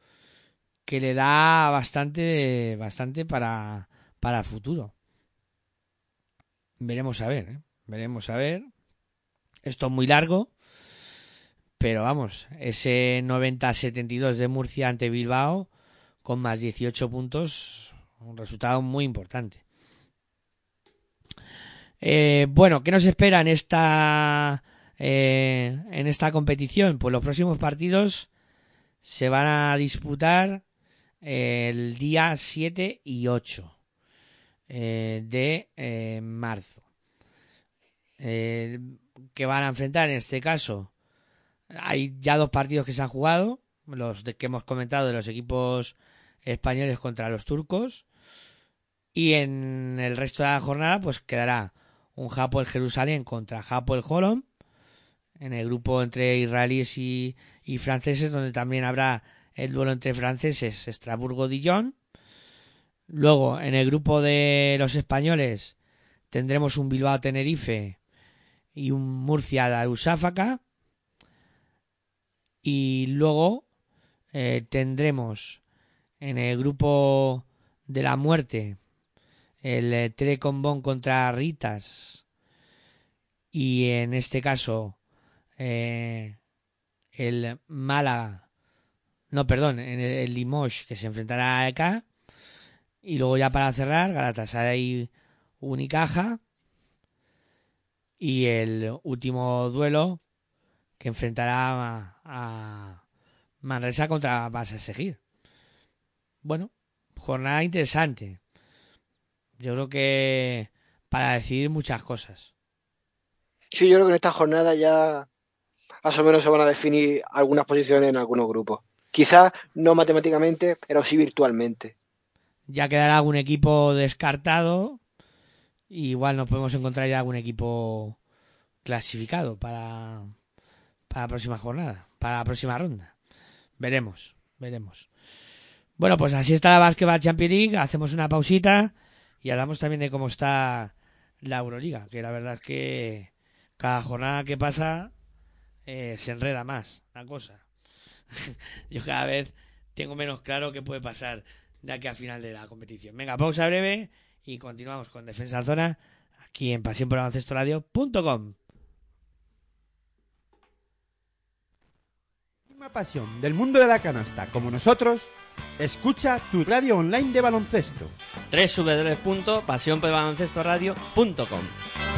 que le da bastante, bastante para, para el futuro. Veremos a ver, ¿eh? Veremos a ver. Esto es muy largo, pero vamos, ese 90-72 de Murcia ante Bilbao con más 18 puntos, un resultado muy importante. Eh, bueno, ¿qué nos espera en esta eh, en esta competición? Pues los próximos partidos se van a disputar el día 7 y 8 eh, de eh, marzo. Eh, que van a enfrentar en este caso. Hay ya dos partidos que se han jugado, los que hemos comentado de los equipos españoles contra los turcos. Y en el resto de la jornada, pues quedará un Japón Jerusalén contra Japón Holom. En el grupo entre israelíes y, y franceses, donde también habrá el duelo entre franceses, Estrasburgo-Dijon. Luego, en el grupo de los españoles, tendremos un Bilbao-Tenerife y un Murcia-Darussáfaca. Y luego eh, tendremos en el grupo de la muerte el eh, Telecombón contra Ritas. Y en este caso, eh, el Málaga. No, perdón, en el, el Limoges que se enfrentará a EK. Y luego ya para cerrar, Galatasaray Unicaja. Y el último duelo que enfrentará a, a Manresa contra Vas a seguir. Bueno, jornada interesante. Yo creo que para decidir muchas cosas. Sí, yo creo que en esta jornada ya más o menos se van a definir algunas posiciones en algunos grupos. Quizás no matemáticamente, pero sí virtualmente. Ya quedará algún equipo descartado. Igual nos podemos encontrar ya algún equipo clasificado para, para la próxima jornada, para la próxima ronda. Veremos, veremos. Bueno, pues así está la Basketball Champions League. Hacemos una pausita y hablamos también de cómo está la Euroliga, que la verdad es que cada jornada que pasa eh, se enreda más la cosa. Yo cada vez tengo menos claro qué puede pasar de aquí al final de la competición. Venga, pausa breve y continuamos con Defensa en Zona aquí en pasión por Radio.com. pasión del mundo de la canasta como nosotros, escucha tu radio online de baloncesto. www.pasionporbaloncestoradio.com Bueno,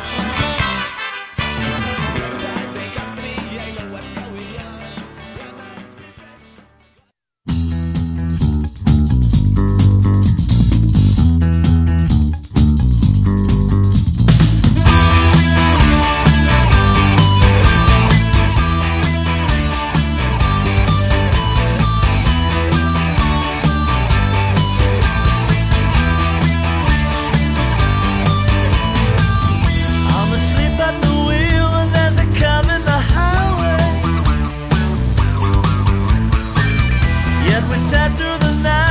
after the night.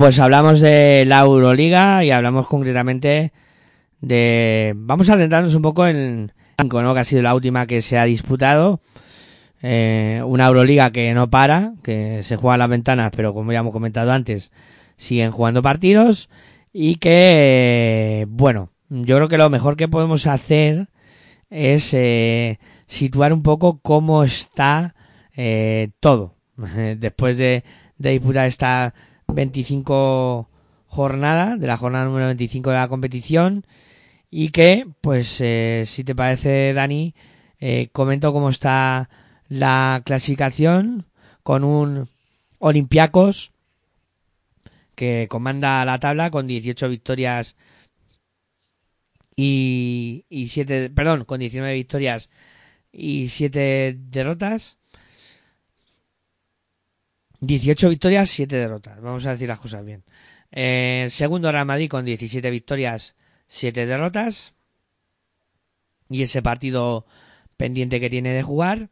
Pues hablamos de la Euroliga y hablamos concretamente de... Vamos a centrarnos un poco en... ¿no? Que ha sido la última que se ha disputado. Eh, una Euroliga que no para, que se juega a las ventanas, pero como ya hemos comentado antes, siguen jugando partidos. Y que, bueno, yo creo que lo mejor que podemos hacer es eh, situar un poco cómo está eh, todo. Después de, de disputar esta 25 jornada, de la jornada número 25 de la competición, y que, pues, eh, si te parece, Dani, eh, comento cómo está la clasificación con un Olympiacos que comanda la tabla con 18 victorias y, y 7, perdón, con 19 victorias y 7 derrotas. 18 victorias, 7 derrotas. Vamos a decir las cosas bien. Eh, segundo Real Madrid con 17 victorias, 7 derrotas. Y ese partido pendiente que tiene de jugar.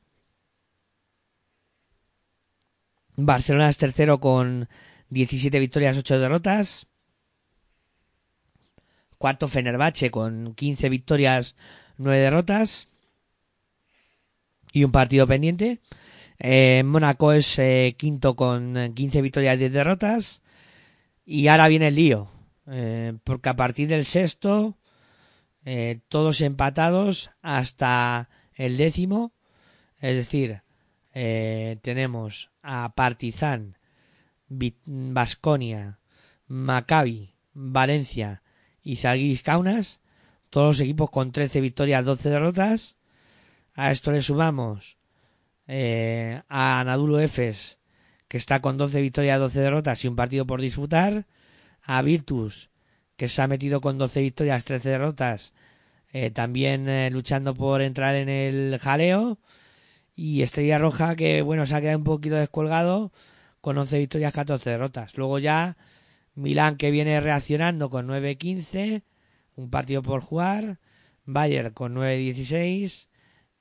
Barcelona es tercero con 17 victorias, 8 derrotas. Cuarto Fenerbahce con 15 victorias, 9 derrotas. Y un partido pendiente. Eh, Mónaco es eh, quinto con 15 victorias, 10 derrotas. Y ahora viene el lío. Eh, porque a partir del sexto, eh, todos empatados hasta el décimo. Es decir, eh, tenemos a Partizan, Basconia, Maccabi, Valencia y Zalgiris Kaunas, todos los equipos con 13 victorias, 12 derrotas. A esto le sumamos eh, a Anadolu Efes, que está con 12 victorias, 12 derrotas y un partido por disputar. A Virtus, que se ha metido con 12 victorias, 13 derrotas, eh, también eh, luchando por entrar en el jaleo. Y Estrella Roja, que bueno, se ha quedado un poquito descolgado con 11 victorias, 14 derrotas. Luego ya Milán, que viene reaccionando con 9-15, un partido por jugar. Bayern con 9-16.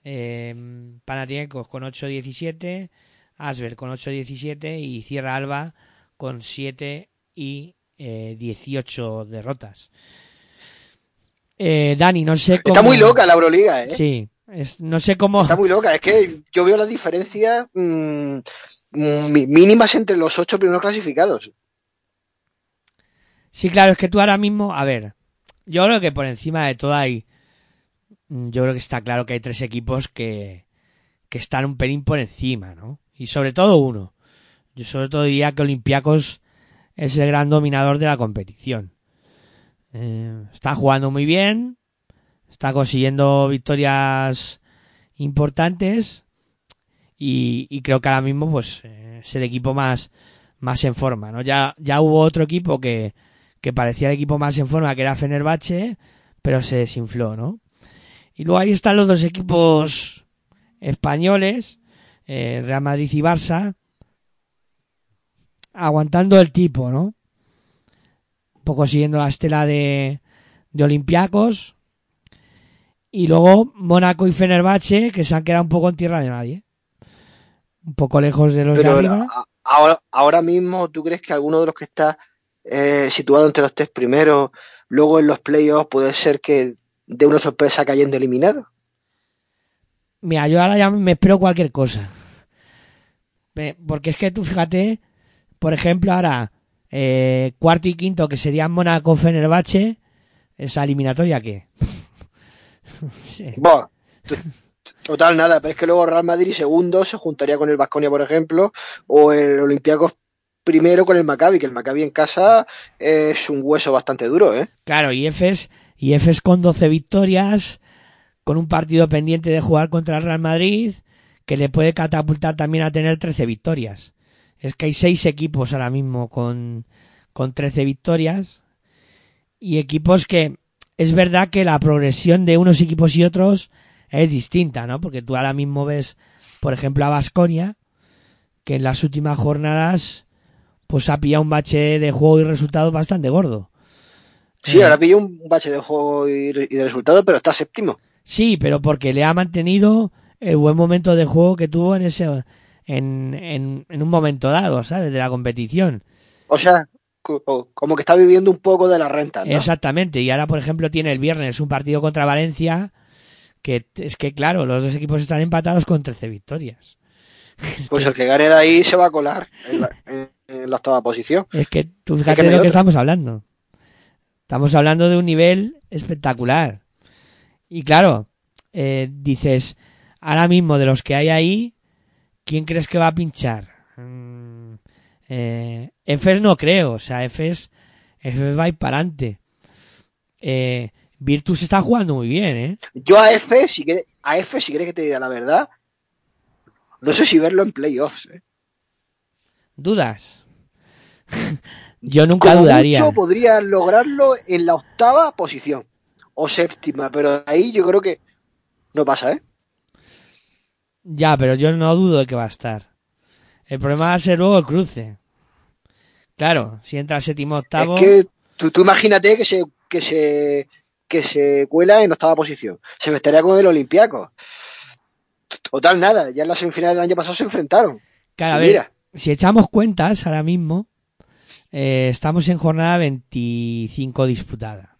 Eh, Panathinaikos con 8-17. Asber con 8-17. Y cierra Alba con 7 y eh, 18 derrotas. Eh, Dani, no sé cómo... Está muy loca la Euroliga, ¿eh? Sí, es- no sé cómo... Está muy loca. Es que yo veo las diferencias mm, mm, mínimas entre los ocho primeros clasificados. Sí, claro, es que tú ahora mismo, a ver, yo creo que por encima de todo hay, yo creo que está claro que hay tres equipos que, que están un pelín por encima, ¿no? Y sobre todo uno. Yo sobre todo diría que Olympiacos es el gran dominador de la competición. Eh, está jugando muy bien, está consiguiendo victorias importantes y, y creo que ahora mismo pues eh, es el equipo más más en forma, ¿no? Ya ya hubo otro equipo que que parecía el equipo más en forma que era Fenerbahce, pero se desinfló, ¿no? Y luego ahí están los dos equipos españoles, eh, Real Madrid y Barça, aguantando el tipo, ¿no? Un poco siguiendo la estela de, de Olympiacos. Y luego Mónaco y Fenerbahce, que se han quedado un poco en tierra de nadie. Un poco lejos de los de arriba. ahora, ahora mismo, ¿tú crees que alguno de los que está eh, situado entre los tres primeros, luego en los playoffs, puede ser que de una sorpresa cayendo eliminado? Mira, yo ahora ya me espero cualquier cosa. Porque es que tú fíjate, por ejemplo, ahora eh, cuarto y quinto, que serían Mónaco Fenerbahce, esa eliminatoria que. Sí. T- total, nada, pero es que luego Real Madrid segundo se juntaría con el Vasconia, por ejemplo, o el Olympiacos primero con el Maccabi, que el Maccabi en casa es un hueso bastante duro, ¿eh? Claro, y Efes, y Efes con 12 victorias, con un partido pendiente de jugar contra el Real Madrid, que le puede catapultar también a tener 13 victorias. Es que hay seis equipos ahora mismo con, con 13 victorias y equipos que es verdad que la progresión de unos equipos y otros es distinta, ¿no? Porque tú ahora mismo ves, por ejemplo, a Basconia, que en las últimas jornadas pues ha pillado un bache de juego y resultados bastante gordo. Sí, Eh, ahora pilló un bache de juego y, y de resultado, pero está séptimo. Sí, pero porque le ha mantenido el buen momento de juego que tuvo en ese en, en, en un momento dado, ¿sabes? De la competición. O sea, co- como que está viviendo un poco de la renta, ¿no? Exactamente. Y ahora, por ejemplo, tiene el viernes un partido contra Valencia, que es que, claro, los dos equipos están empatados con 13 victorias. Pues el que gane de ahí se va a colar en la, en- en la octava posición. Es que tú que fíjate hay de lo que estamos hablando. Estamos hablando de un nivel espectacular. Y claro, eh, dices, ahora mismo de los que hay ahí, ¿quién crees que va a pinchar? Mm, eh, Efes no creo, o sea, Efes, Efes va a ir para adelante. Eh, Virtus está jugando muy bien, ¿eh? Yo a F, si quiere, a F, si quiere que te diga la verdad, no sé si verlo en playoffs. ¿eh? ¿Dudas? Yo nunca Como dudaría. mucho podría lograrlo en la octava posición o séptima, pero ahí yo creo que no pasa, ¿eh? Ya, pero yo no dudo de que va a estar. El problema va a ser luego el cruce. Claro, si entra séptimo octavo. Es que tú, tú imagínate que se, que se que se cuela en octava posición. Se estaría con el Olympiacos. Total nada, ya en la semifinal del año pasado se enfrentaron. Claro, a ver, mira. si echamos cuentas ahora mismo, eh, estamos en jornada 25 disputada.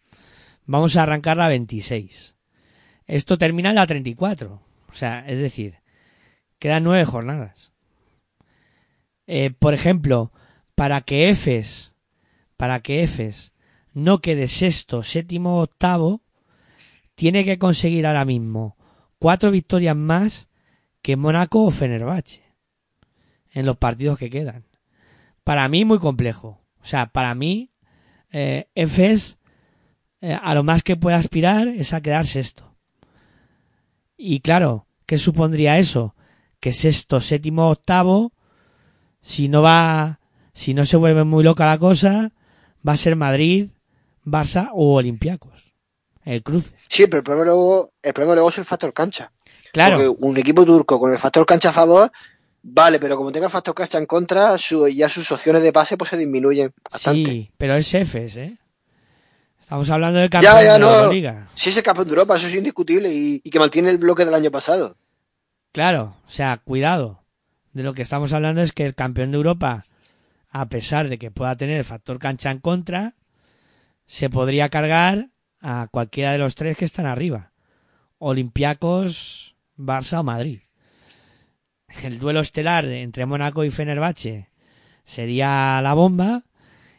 Vamos a arrancar la 26. Esto termina en la 34. O sea, es decir, quedan nueve jornadas. Eh, por ejemplo, para que Efes, para que Efes no quede sexto, séptimo, octavo, tiene que conseguir ahora mismo cuatro victorias más que Mónaco o Fenerbahce en los partidos que quedan. Para mí muy complejo. O sea, para mí eh, Efes eh, a lo más que puede aspirar es a quedar sexto. Y claro, ¿qué supondría eso? Que sexto, séptimo, octavo, si no va, si no se vuelve muy loca la cosa, va a ser Madrid, Barça o Olympiacos. El cruce. Sí, pero el problema luego, el problema luego es el factor cancha. Claro. Porque un equipo turco con el factor cancha a favor, vale, pero como tenga el factor cancha en contra, su- ya sus opciones de pase pues se disminuyen bastante. Sí, pero es Efes, ¿eh? Estamos hablando del campeón ya, ya, de la no. Euroliga. Sí es el campeón de Europa, eso es indiscutible y, y que mantiene el bloque del año pasado. Claro, o sea, cuidado. De lo que estamos hablando es que el campeón de Europa, a pesar de que pueda tener el factor cancha en contra, se podría cargar a cualquiera de los tres que están arriba. Olympiacos, Barça o Madrid. El duelo estelar entre Mónaco y Fenerbahce sería la bomba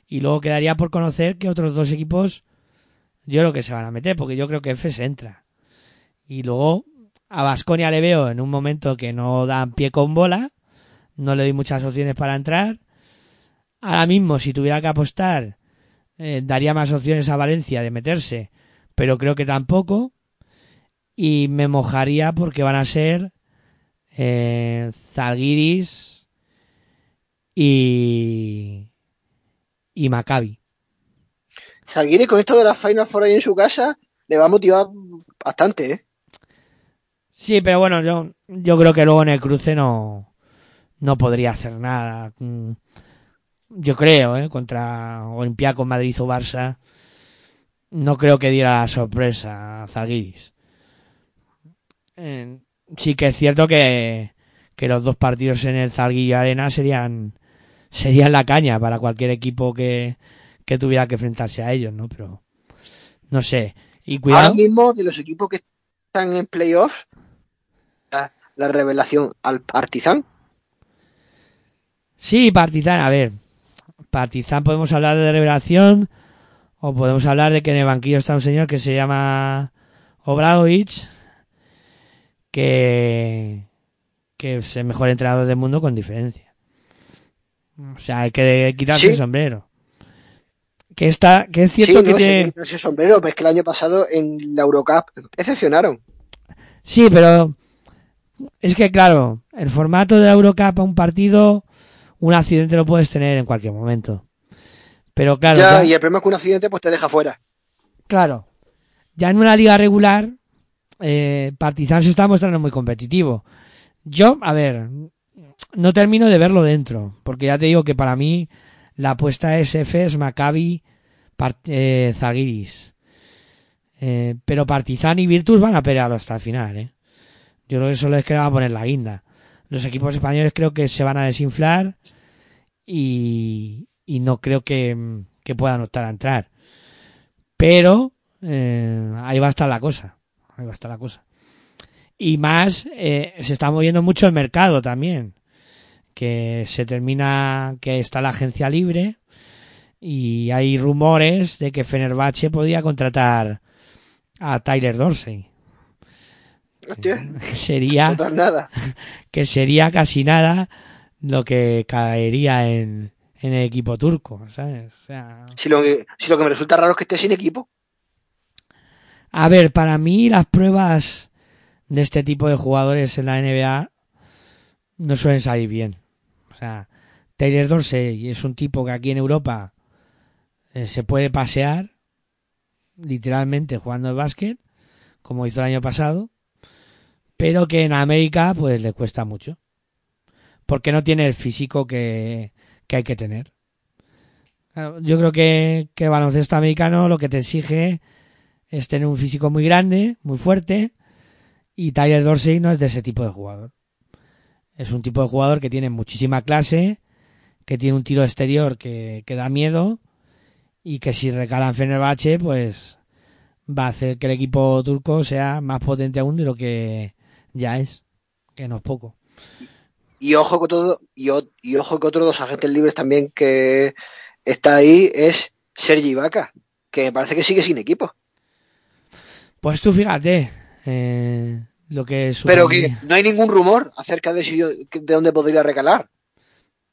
y luego quedaría por conocer que otros dos equipos yo creo que se van a meter porque yo creo que Efes entra. Y luego a Vasconia le veo en un momento que no dan pie con bola, no le doy muchas opciones para entrar. Ahora mismo, si tuviera que apostar, eh, daría más opciones a Valencia de meterse, pero creo que tampoco. Y me mojaría porque van a ser eh, Zalgiris y, y Maccabi. Zalgiris con esto de las Final Four ahí en su casa le va a motivar bastante, ¿eh? Sí, pero bueno, yo, yo creo que luego en el cruce no, no podría hacer nada. Mm, Yo creo, ¿eh? Contra Olympiacos, Madrid o Barça. No creo que diera la sorpresa a Zalgiris. Eh, sí que es cierto que, que los dos partidos en el Zalgiris Arena serían, serían la caña para cualquier equipo que, que tuviera que enfrentarse a ellos, ¿no? Pero, no sé. Y cuidado. Ahora mismo, de los equipos que están en playoffs, la, la revelación al Partizan. Sí, Partizan, a ver. Partizan podemos hablar de revelación o podemos hablar de que en el banquillo está un señor que se llama Obradovic, que, que es el mejor entrenador del mundo con diferencia. O sea, hay que quitarse Sí. el sombrero. Que está, que es cierto sí, que no, sí, tiene... quitarse el sombrero, pero es que el año pasado en la Eurocup excepcionaron. Sí, pero es que claro, el formato de la Eurocup a un partido, un accidente lo puedes tener en cualquier momento. Pero claro, ya, ya- y el problema es que un accidente pues te deja fuera. Claro. Ya en una liga regular, eh, Partizan se está mostrando muy competitivo. Yo, a ver, no termino de verlo dentro, porque ya te digo que para mí la apuesta es Efes, Maccabi, Part- eh, Zalgiris. Eh, pero Partizan y Virtus van a pelearlo hasta el final, ¿eh? Yo creo que solo es que le van a poner la guinda. Los equipos españoles creo que se van a desinflar y, no creo que, puedan optar a entrar. Pero ahí va a estar la cosa. Ahí va a estar la cosa. Y más, eh, se está moviendo mucho el mercado también. Que se termina, que está la agencia libre y hay rumores de que Fenerbahce podía contratar a Tyler Dorsey. Sería, total nada. que sería casi nada lo que caería en, en el equipo turco, ¿sabes? O sea, Si lo, que, si lo que me resulta raro es que esté sin equipo. A ver, para mí las pruebas de este tipo de jugadores en la NBA no suelen salir bien. O sea, Taylor Dorsey es un tipo que aquí en Europa eh, se puede pasear literalmente jugando al básquet, como hizo el año pasado, pero que en América pues le cuesta mucho. Porque no tiene el físico que, que hay que tener. Yo creo que, que el baloncesto americano lo que te exige es tener un físico muy grande, muy fuerte, y Tyler Dorsey no es de ese tipo de jugador. Es un tipo de jugador que tiene muchísima clase, que tiene un tiro exterior que, que da miedo, y que si recala en Fenerbahce, pues va a hacer que el equipo turco sea más potente aún de lo que ya es, que no es poco. Y ojo que todo, y, ojo que otro de los agentes libres también que está ahí es Sergi Ibaka, que me parece que sigue sin equipo. Pues tú fíjate, eh, lo que Pero que no hay ningún rumor acerca de, si yo- de dónde podría recalar.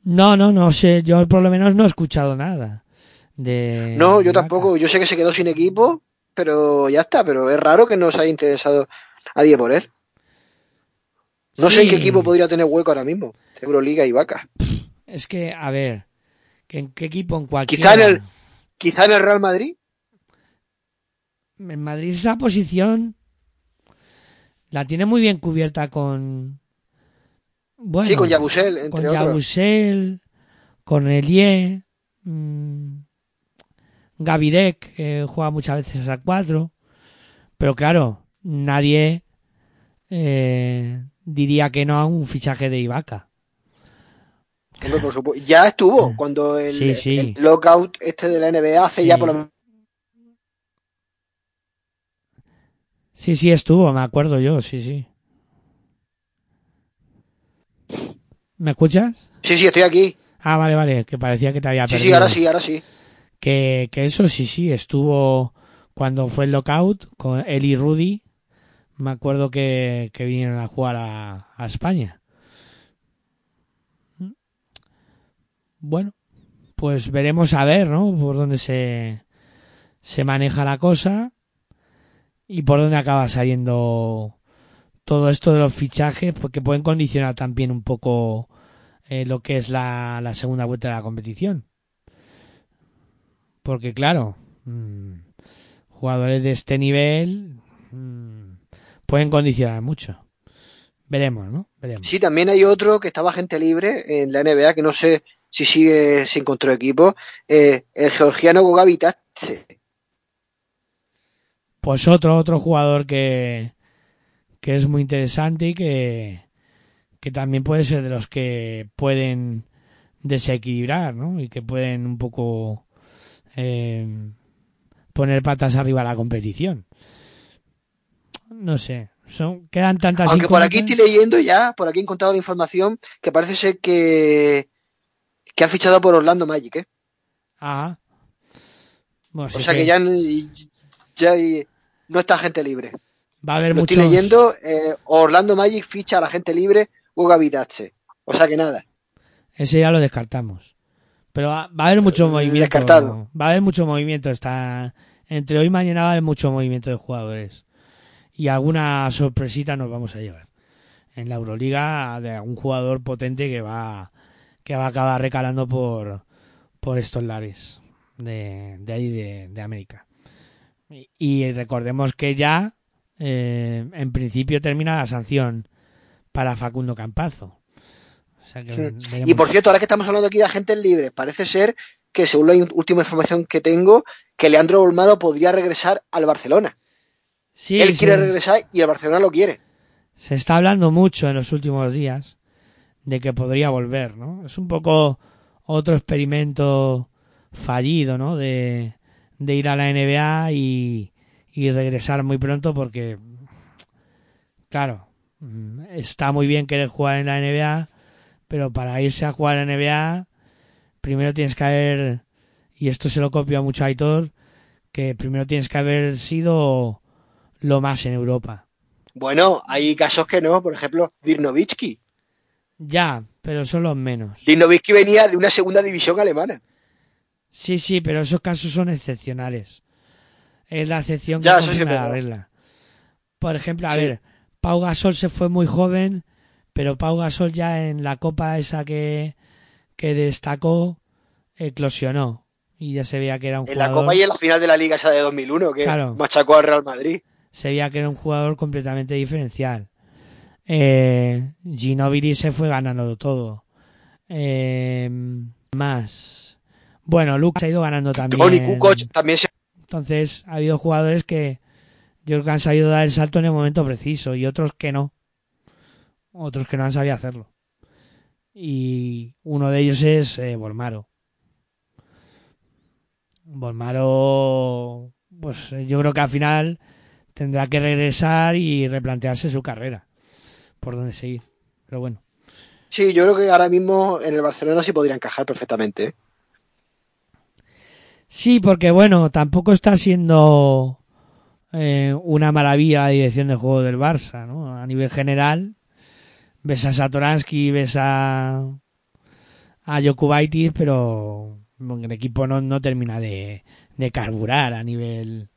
No, no, no sé, yo por lo menos no he escuchado nada. De No, yo tampoco. Yo sé que se quedó sin equipo, pero ya está. Pero es raro que no se haya interesado nadie por él. No sé en qué equipo podría tener hueco ahora mismo. Euroliga y Vaca. Es que, a ver, ¿en qué equipo? En cualquier. Quizá en el, quizá en el Real Madrid. En Madrid esa posición la tiene muy bien cubierta con. Bueno, sí, con Yabusel, entre con otros. Yabusel, con Elie, mmm, Gavidec, que juega muchas veces a cuatro. Pero claro, nadie eh, diría que no a un fichaje de Ibaka. Hombre, por supuesto. Ya estuvo cuando el, Sí, sí. el lockout este de la NBA hace Sí. ya por lo Sí, sí, estuvo, me acuerdo yo, sí, sí. ¿Me escuchas? Sí, sí, estoy aquí. Ah, vale, vale, que parecía que te había Sí, perdido. sí, ahora sí, ahora sí. Que, que eso sí, sí, estuvo cuando fue el lockout con él y Rudy. Me acuerdo que, que vinieron a jugar a, a España. Bueno, pues veremos a ver, ¿no? Por dónde se, se maneja la cosa y por dónde acaba saliendo todo esto de los fichajes, porque pueden condicionar también un poco eh, lo que es la, segunda vuelta de la competición. Porque claro, mm, jugadores de este nivel mm, pueden condicionar mucho. Veremos, ¿no? Veremos. Sí, también hay otro que estaba gente libre en la NBA, que no sé si sigue sin de equipo, eh, el georgiano Gogavitache. Pues otro, otro jugador que, que es muy interesante y que, que también puede ser de los que pueden desequilibrar, ¿no? Y que pueden un poco eh, poner patas arriba a la competición. No sé, son, quedan tantas Aunque por aquí estoy leyendo ya, por aquí he encontrado la información que parece ser que, que han fichado por Orlando Magic, ¿eh? Ajá. Bueno, O sea que que ya, ya no está gente libre. va a haber Lo muchos... estoy leyendo, eh, Orlando Magic ficha a la gente libre Gogavitache. O sea que nada. Ese ya lo descartamos. Pero va, va a haber mucho movimiento. descartado. Va a haber mucho movimiento. Está, entre hoy y mañana va a haber mucho movimiento de jugadores. Y alguna sorpresita nos vamos a llevar. En la Euroliga de algún jugador potente que va, que va a acabar recalando por, por estos lares de, de ahí de, de América. Y, recordemos que ya, eh, en principio termina la sanción para Facundo Campazo. O sea que Sí. veremos. Y por cierto, ahora que estamos hablando aquí de agentes libres, parece ser que según la última información que tengo, que Leandro Olmado podría regresar al Barcelona. Sí, Él quiere regresar y el Barcelona lo quiere. se está hablando mucho en los últimos días de que podría volver, ¿no? Es un poco otro experimento fallido, ¿no? De, de ir a la NBA y, y regresar muy pronto porque, claro, mm, está muy bien querer jugar en la NBA, pero para irse a jugar en la NBA, primero tienes que haber, y esto se lo copia mucho a Aitor, que primero tienes que haber sido lo más en Europa. Bueno, hay casos que no, por ejemplo, Dirnovitsky. Ya, pero son los menos. Dirnovitsky venía de una segunda división alemana. Sí, sí, pero esos casos son excepcionales. Es la excepción que Ya, eso sí la regla. Por ejemplo, a Sí. ver, Pau Gasol se fue muy joven, pero Pau Gasol ya en la copa esa que, que destacó, eclosionó. Y ya se veía que era un En la jugador. Copa y en la final de la Liga esa de 2001, que Claro. machacó al Real Madrid. se veía que era un jugador completamente diferencial. Eh, Ginobili se fue ganando todo. Eh, más. Bueno, Lucas ha ido ganando también. Tony Kukoc también se... Entonces, ha habido jugadores que yo creo que han sabido dar el salto en el momento preciso y otros que no. Otros que no han sabido hacerlo. Y uno de ellos es eh, Volmaro. Volmaro, pues eh, yo creo que al final tendrá que regresar y replantearse su carrera. Por dónde seguir. Pero bueno. Sí, yo creo que ahora mismo en el Barcelona sí podría encajar perfectamente. ¿eh? Sí, porque bueno, tampoco está siendo eh, una maravilla la dirección de juego del Barça, ¿no? A nivel general, ves a Satoransky, ves a, a Jokubaitis, pero el equipo no, no termina de, de carburar a nivel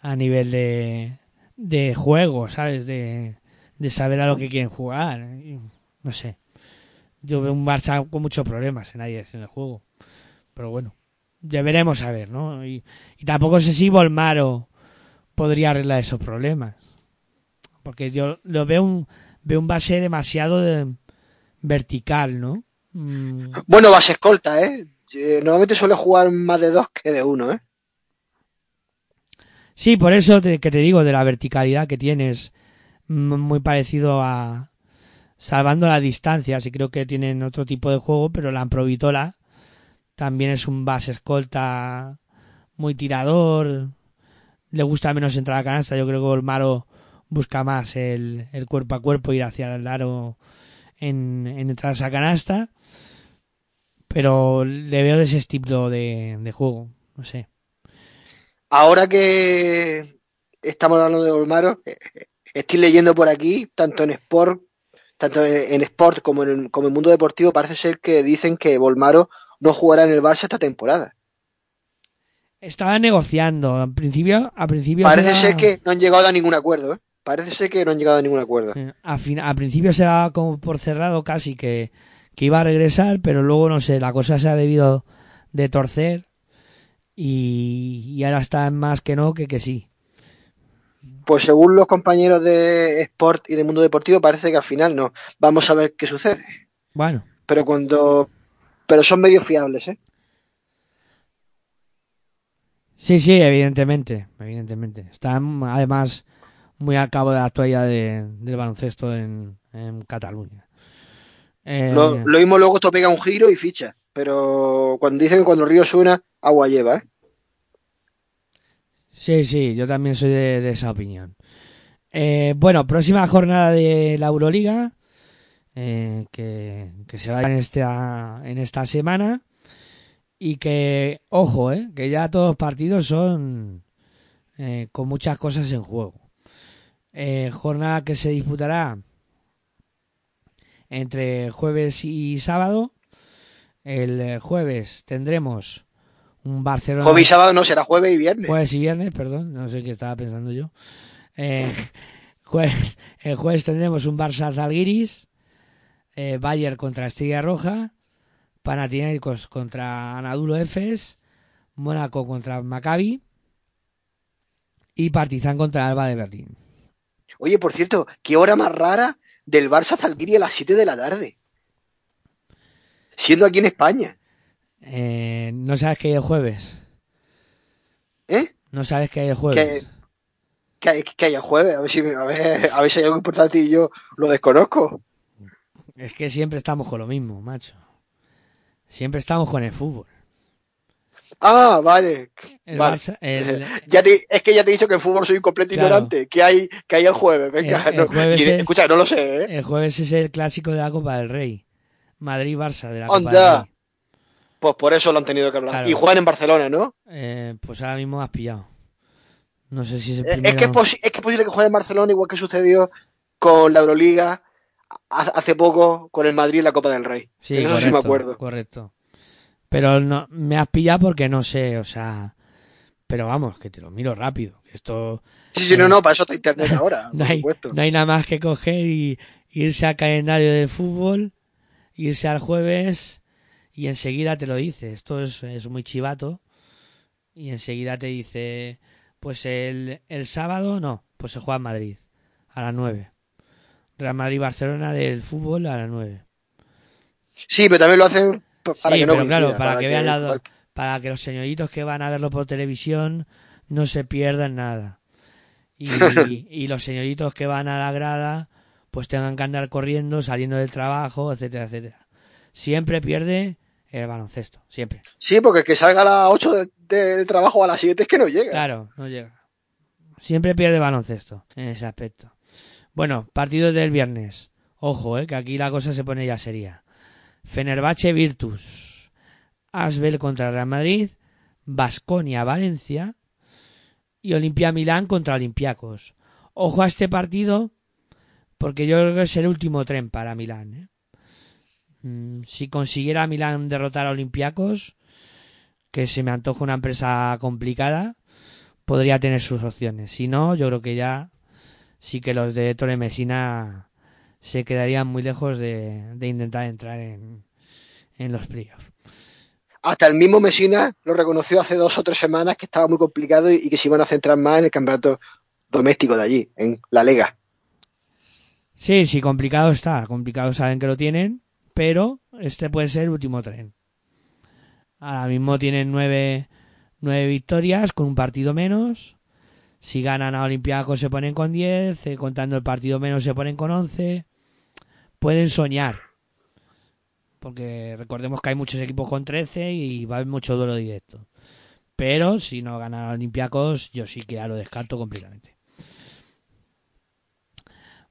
a nivel de, de juego, ¿sabes? De, de saber a lo que quieren jugar. No sé. Yo veo un Barça con muchos problemas en la dirección de juego. Pero bueno deberemos saber, ¿no? Y, y tampoco sé si Volmaro podría arreglar esos problemas. Porque yo lo veo un, veo un base demasiado de- vertical, ¿no? Mm, Bueno, base escolta, ¿eh? Eh, Normalmente suele jugar más de dos que de uno, ¿eh? Sí, por eso te- que te digo de la verticalidad que tienes, mm, muy parecido a salvando las distancias y creo que tienen otro tipo de juego, pero la Amprovitola también es un base escolta muy tirador, le gusta menos entrar a la canasta, yo creo que Olmaro busca más el, el cuerpo a cuerpo, ir hacia el aro en, en entrar a esa canasta, pero le veo de ese estilo de, juego, no sé. Ahora que estamos hablando de Olmaro, estoy leyendo por aquí, tanto en Sport, tanto en, Sport como en, el- como en Mundo Deportivo, parece ser que dicen que Volmaro no jugará en el Barça esta temporada. Estaban negociando. Al principio, al principio Parece se ser que no han llegado a ningún acuerdo, ¿eh? Parece ser que no han llegado a ningún acuerdo. al, fin- al principio se daba como por cerrado casi que, que iba a regresar, pero luego no sé, la cosa se ha debido de torcer y, y ahora está más que no que que sí. Pues según los compañeros de Sport y de Mundo Deportivo, parece que al final no. Vamos a ver qué sucede. Bueno, Pero cuando. Pero son medio fiables, ¿eh? sí, sí, evidentemente, evidentemente. Están además muy al cabo de la actualidad de- del baloncesto en, en Cataluña. Eh, Lo, lo mismo luego esto pega un giro y ficha. Pero cuando dicen que cuando el río suena, agua lleva, ¿eh? Sí, sí, yo también soy de, de esa opinión. Eh, bueno, próxima jornada de la Euroliga eh, que, que se va a en esta, en esta semana y que, ojo, eh, que ya todos los partidos son eh, con muchas cosas en juego. Eh, jornada que se disputará entre jueves y sábado. El eh, jueves tendremos un Barcelona. Jueves y sábado no, será jueves y viernes. Jueves y viernes, perdón, no sé qué estaba pensando yo. Eh, jueves, el jueves tendremos un Barça Zalgiris, eh, Bayern contra Estrella Roja, Panathinaikos contra Anadolu Efes, Mónaco contra Maccabi y Partizan contra Alba de Berlín. Oye, por cierto, qué hora más rara del Barça Zalgiris a las 7 de la tarde. Siendo aquí en España. Eh, ¿No sabes que hay el jueves? ¿Eh? ¿No sabes que hay el jueves? Que, que, hay- que hay el jueves. A ver, si, a, ver, a ver si hay algo importante y yo lo desconozco. Es que siempre estamos con lo mismo, macho. Siempre estamos con el fútbol. Ah, vale. El Vale. Barça- el- Ya te- es que ya te he dicho que en fútbol soy un completo Claro. ignorante. que hay, que hay el jueves? Venga, El- el no, jueves y- es- escucha, no lo sé, ¿eh? el jueves es el clásico de la Copa del Rey. Madrid-Barça de la Copa Anda. del Rey. Pues por eso lo han tenido que hablar. Claro. Y juegan en Barcelona, ¿no? Eh, pues ahora mismo has pillado. No sé si es el Eh, primero... Es que es, es que es posible que jueguen en Barcelona, igual que sucedió con la Euroliga hace poco con el Madrid en la Copa del Rey. Sí, Eso correcto, sí me acuerdo. Correcto. Pero no, me has pillado porque no sé, o sea... Pero vamos, que te lo miro rápido. Esto... Sí, sí, no, no, para eso está internet ahora, No hay, no hay nada más que coger y irse al calendario de fútbol, irse al jueves y enseguida te lo dice. Esto es, es muy chivato. Y enseguida te dice, pues el, el sábado no, pues se juega en Madrid a las 9. Real Madrid-Barcelona del fútbol a las 9. Sí, pero también lo hacen para Sí, que no claro, para, que, vean las para que los señoritos que van a verlo por televisión no se pierdan nada. Y, y los señoritos que van a la grada pues tengan que andar corriendo, saliendo del trabajo, etcétera, etcétera. Siempre pierde el baloncesto, siempre. Sí, porque el que salga a las 8 de- del trabajo a las 7 es que no llega. Claro, no llega. Siempre pierde baloncesto en ese aspecto. Bueno, partidos del viernes. Ojo, eh, que aquí la cosa se pone ya seria. Fenerbahce Virtus. Asbel contra Real Madrid. Basconia Valencia. Y Olimpia Milán contra Olympiacos. Ojo a este partido porque yo creo que es el último tren para Milán. ¿eh? Mm, Si consiguiera Milán derrotar a Olympiacos, que se me antoja una empresa complicada, podría tener sus opciones. Si no, yo creo que ya sí que los de Messina se quedarían muy lejos de, de intentar entrar en, en los playoffs. Hasta el mismo Mesina lo reconoció hace dos o tres semanas que estaba muy complicado y, y que se iban a centrar más en el campeonato doméstico de allí, en la Lega. Sí, sí, complicado está. Complicado saben que lo tienen, pero este puede ser el último tren. Ahora mismo tienen nueve, nueve victorias con un partido menos. Si ganan a Olympiacos se ponen con 10, eh, contando el partido menos se ponen con 11. Pueden soñar. Porque recordemos que hay muchos equipos con 13 y va a haber mucho duelo directo. Pero si no ganan a Olympiacos, yo sí que ya lo descarto completamente.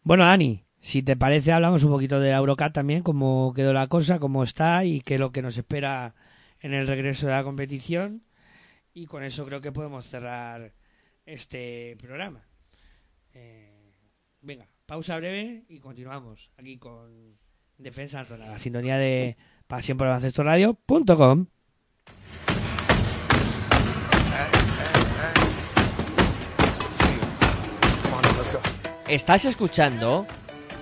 Bueno, Dani, si te parece, hablamos un poquito de la Eurocat también, cómo quedó la cosa, cómo está y qué es lo que nos espera en el regreso de la competición. Y con eso creo que podemos cerrar este programa. Eh, venga, pausa breve y continuamos aquí con Defensa en Zona, la sintonía de Pasión por el Radio.com. Estás escuchando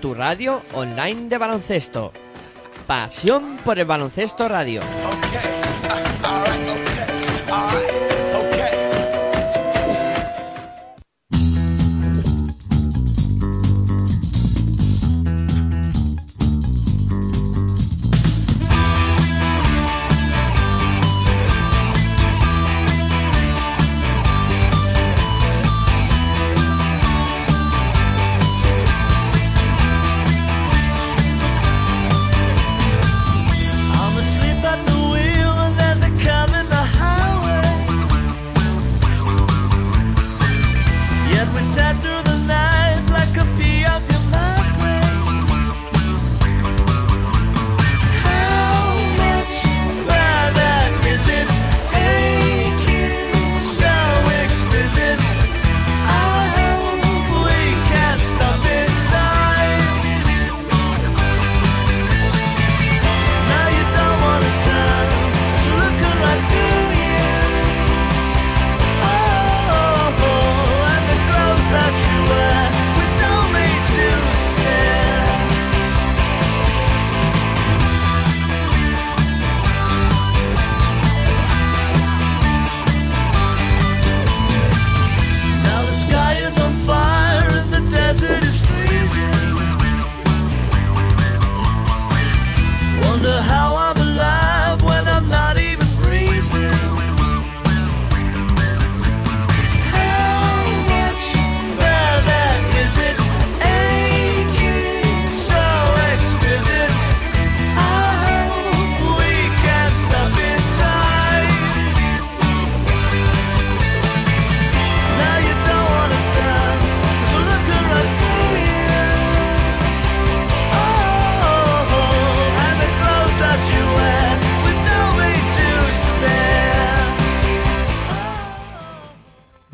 tu radio online de baloncesto. Pasión por el baloncesto radio.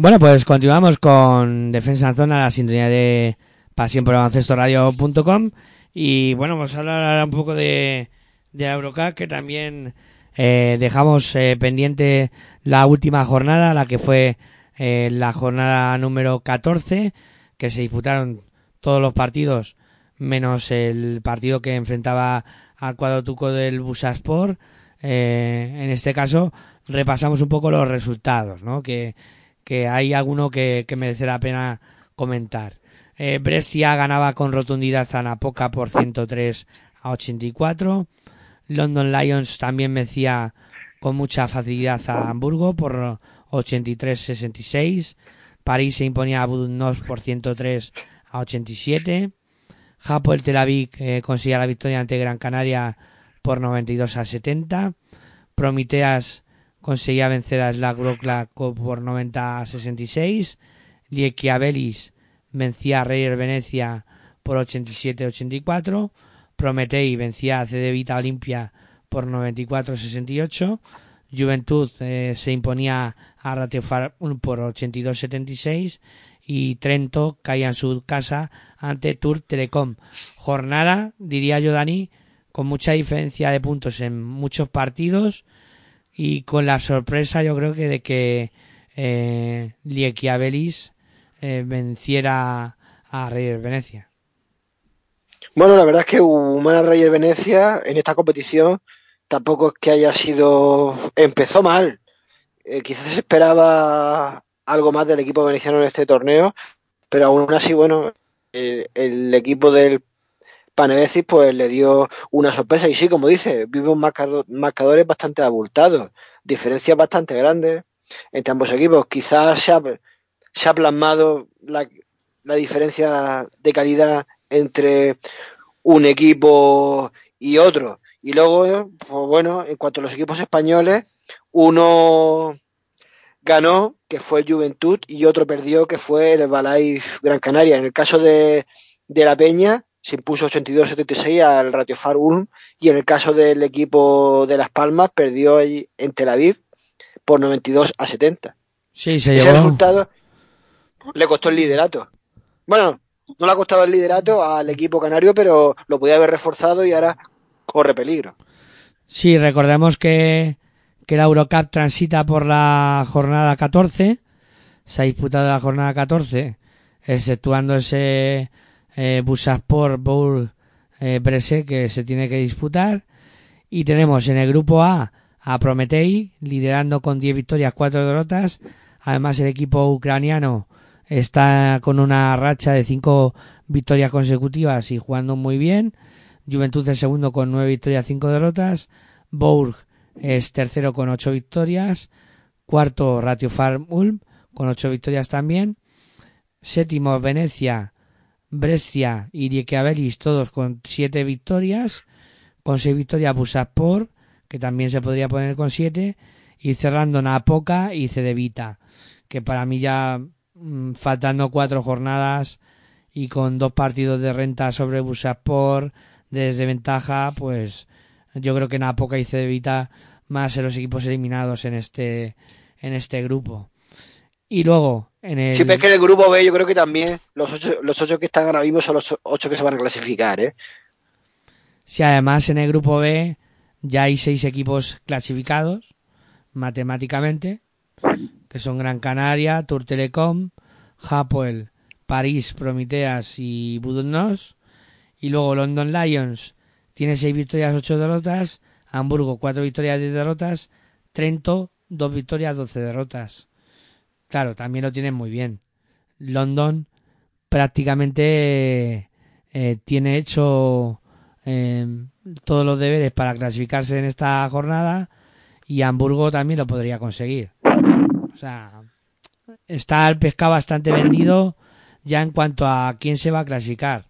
Bueno, pues continuamos con Defensa en Zona, la sintonía de pasión por radio.com y bueno, vamos a hablar un poco de, de la que también eh, dejamos eh, pendiente la última jornada, la que fue eh, la jornada número 14, que se disputaron todos los partidos menos el partido que enfrentaba al cuadro tuco del Busaspor. Eh, en este caso repasamos un poco los resultados, ¿no? Que, que hay alguno que, merece la pena comentar. Eh, Brescia ganaba con rotundidad a Napoca por 103 a 84. London Lions también vencía con mucha facilidad a Hamburgo por 83-66. París se imponía a Budnos por 103 a 87. el Tel Aviv eh, conseguía la victoria ante Gran Canaria por 92 a 70. Prometeas conseguía vencer a Slagrokla por 90 a 66. Liekiabelis vencía a Reyer Venecia por 87 a 84. Prometei vencía a Cedevita Olimpia por 94 a 68. Juventud eh, se imponía a Ratiofar por 82 a 76 y Trento caía en su casa ante Tour Telecom. Jornada, diría yo, Dani, con mucha diferencia de puntos en muchos partidos y con la sorpresa, yo creo que de que eh, eh, venciera a Reyes Venecia. Bueno, la verdad es que Humana Reyes Venecia en esta competición tampoco es que haya sido. Empezó mal. Eh, quizás se esperaba algo más del equipo veneciano en este torneo, pero aún así, bueno, el equipo del Panevesis pues le dio una sorpresa y sí, como dice, vimos marcadores bastante abultados, diferencias bastante grandes entre ambos equipos. Quizás se ha, se ha plasmado la, la diferencia de calidad entre un equipo y otro. Y luego, pues bueno, en cuanto a los equipos españoles, uno ganó, que fue el Juventud, y otro perdió, que fue el Herbalife Gran Canaria. En el caso de, de la Peña, se impuso 82-76 al Ratiofar Ulm, y en el caso del equipo de Las Palmas, perdió en Tel Aviv por 92 a 70. Sí, se Ese llevó. resultado le costó el liderato. Bueno, no le ha costado el liderato al equipo canario, pero lo podía haber reforzado y ahora corre peligro. Sí, recordemos que, que la Eurocup transita por la jornada 14. Se ha disputado la jornada 14, exceptuando ese eh, Busaspor Bowl eh, Brese que se tiene que disputar. Y tenemos en el grupo A a Prometei, liderando con 10 victorias, 4 derrotas. Además, el equipo ucraniano está con una racha de 5 victorias consecutivas y jugando muy bien. Juventud es segundo con 9 victorias, 5 derrotas. Bourg es tercero con 8 victorias. Cuarto, Ratio Farm Ulm con 8 victorias también. Séptimo, Venecia, Brescia y Reykjavík todos con 7 victorias. Con 6 victorias, Busaspor, que también se podría poner con 7. Y cerrando Napoca y Cedevita, que para mí ya mm, faltando cuatro jornadas y con dos partidos de renta sobre Busaspor de desventaja, pues yo creo que Napoca y Cedevita más en los equipos eliminados en este en este grupo. Y luego en el Sí, pero es que en el grupo B yo creo que también los ocho, los ocho que están ahora mismo son los ocho que se van a clasificar, ¿eh? si además en el grupo B ya hay seis equipos clasificados matemáticamente, que son Gran Canaria, Tour Telecom, Hapoel, París, Prometeas y Budnos. Y luego London Lions tiene seis victorias, ocho derrotas. Hamburgo, cuatro victorias, diez derrotas. Trento, dos victorias, doce derrotas. Claro, también lo tienen muy bien. London prácticamente eh, tiene hecho eh, todos los deberes para clasificarse en esta jornada y Hamburgo también lo podría conseguir. O sea, está el pescado bastante vendido ya en cuanto a quién se va a clasificar.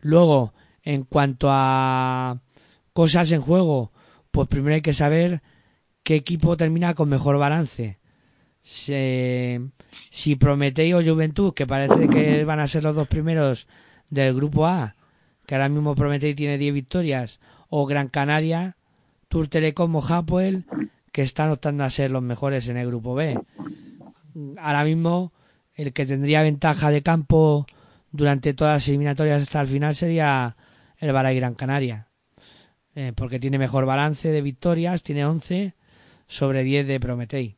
Luego, en cuanto a cosas en juego, pues primero hay que saber qué equipo termina con mejor balance. Se- si Prometei o Juventud, que parece que van a ser los dos primeros del grupo A, que ahora mismo Prometei tiene 10 victorias, o Gran Canaria, Tour Telecom o Hapoel, que están optando a ser los mejores en el grupo B. Ahora mismo el que tendría ventaja de campo durante todas las eliminatorias hasta el final sería el Baray Gran Canaria. Eh, porque tiene mejor balance de victorias, tiene 11 sobre 10 de Prometei.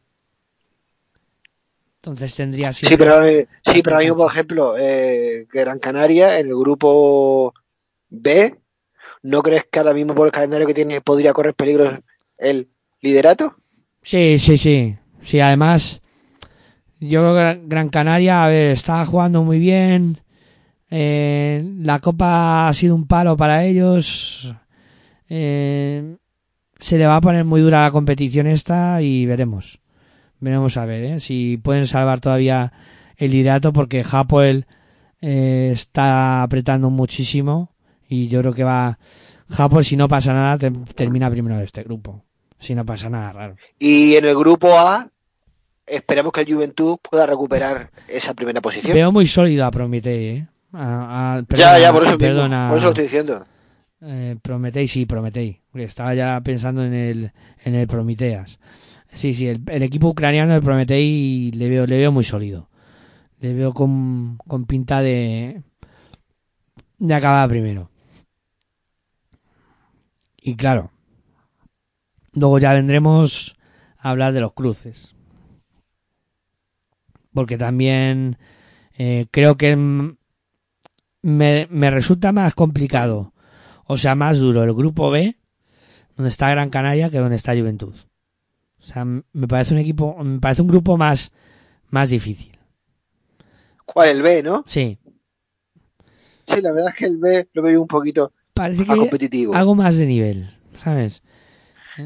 Entonces tendría Sí, pero, eh, sí, pero ahora mismo, por ejemplo, eh, Gran Canaria en el grupo B, ¿no crees que ahora mismo por el calendario que tiene podría correr peligro el liderato? Sí, sí, sí. Sí, además, yo creo que Gran Canaria, a ver, está jugando muy bien. Eh, la Copa ha sido un palo para ellos. Eh, se le va a poner muy dura la competición esta y veremos. Veremos a ver ¿eh? si pueden salvar todavía el liderato porque Hapoel eh, está apretando muchísimo y yo creo que va Hapoel si no pasa nada te- termina primero de este grupo. Si no pasa nada raro. Y en el grupo A, esperemos que el Juventud pueda recuperar esa primera posición. Veo muy sólido a Prometei, ¿eh? A- a- ya, perdona, ya, por eso mismo, por eso lo estoy diciendo. eh, Prometei, sí, Prometei. Estaba ya pensando en el, en el Prometeas. Sí, sí, el, equipo ucraniano de Prometei le veo, le veo muy sólido. Le veo con, con pinta de, de acabar primero. Y claro, luego ya vendremos a hablar de los cruces. Porque también eh, creo que me, me resulta más complicado, o sea, más duro el grupo B, donde está Gran Canaria, que donde está Juventud. O sea, me parece un equipo, me parece un grupo más, más difícil. ¿Cuál? El B, ¿no? Sí, Sí, la verdad es que el B lo veo un poquito parece más que competitivo. algo más de nivel, ¿sabes?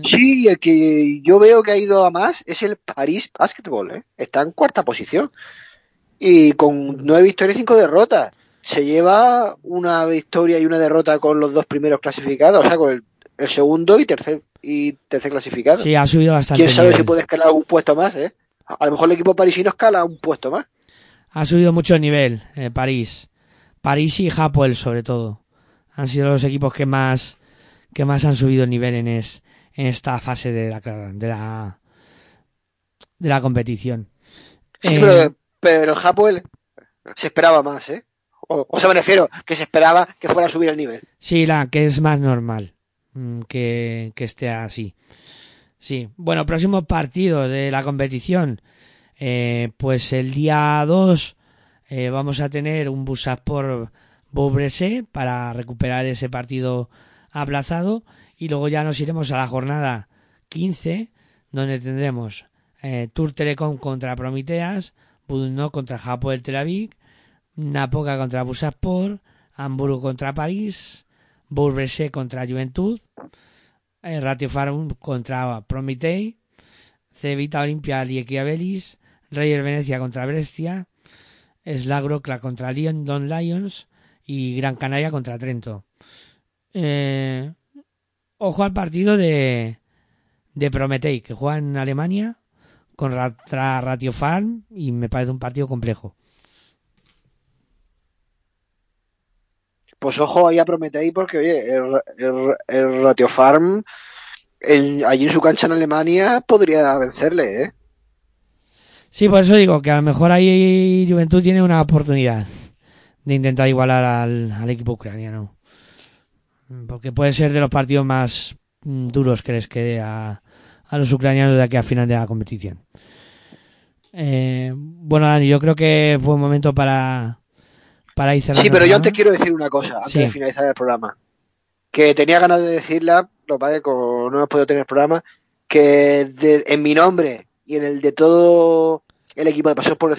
Sí, el que yo veo que ha ido a más es el París Basketball, ¿eh? Está en cuarta posición. Y con nueve victorias y cinco derrotas. Se lleva una victoria y una derrota con los dos primeros clasificados, o sea, con el, el segundo y tercer y tercer clasificado. Sí, ha subido bastante. Quién sabe nivel. si puede escalar algún puesto más, ¿eh? A lo mejor el equipo parisino escala un puesto más. Ha subido mucho nivel eh, París. París y Hapoel sobre todo. Han sido los equipos que más que más han subido el nivel en, es- en esta fase de la de la de la competición. Sí, Eh, pero, pero el Hapoel se esperaba más, ¿eh? O, o sea, me refiero que se esperaba que fuera a subir el nivel. Sí, la que es más normal que, que esté así. Sí, bueno, próximo partido de la competición. Eh, pues el día 2 eh, vamos a tener un Busas por Beaubressé para recuperar ese partido aplazado y luego ya nos iremos a la jornada 15 donde tendremos eh, Tour Telecom contra Prometeas, Budno contra Hapoel Tel Aviv, Napoca contra Busaspor, Hamburgo contra París, Beaubressé contra Juventud, eh, Ratio Farm contra Prometei, Cevita Olimpia Liequiabelis, Reyer Venecia contra Brescia, Slagrocla contra Lyon Don Lions y Gran Canaria contra Trento. Eh, ojo al partido de, de Prometei, que juega en Alemania contra Ratio Farm y me parece un partido complejo. Pues ojo ahí a Prometei porque, oye, el, el, Ratio Farm allí en su cancha en Alemania podría vencerle, ¿eh? Sí, por eso digo que a lo mejor ahí Juventud tiene una oportunidad de intentar igualar al, equipo ucraniano. Porque puede ser de los partidos más mm, duros que les quede a, a los ucranianos de aquí a final de la competición. Eh, bueno, Dani, yo creo que fue un momento para, para ir cerrando Sí, pero yo antes quiero decir una cosa, antes Sí. de finalizar el programa. Que tenía ganas de decirla, lo que como no hemos podido tener programa, que de- en mi nombre y en el de todo el equipo de Pasión por el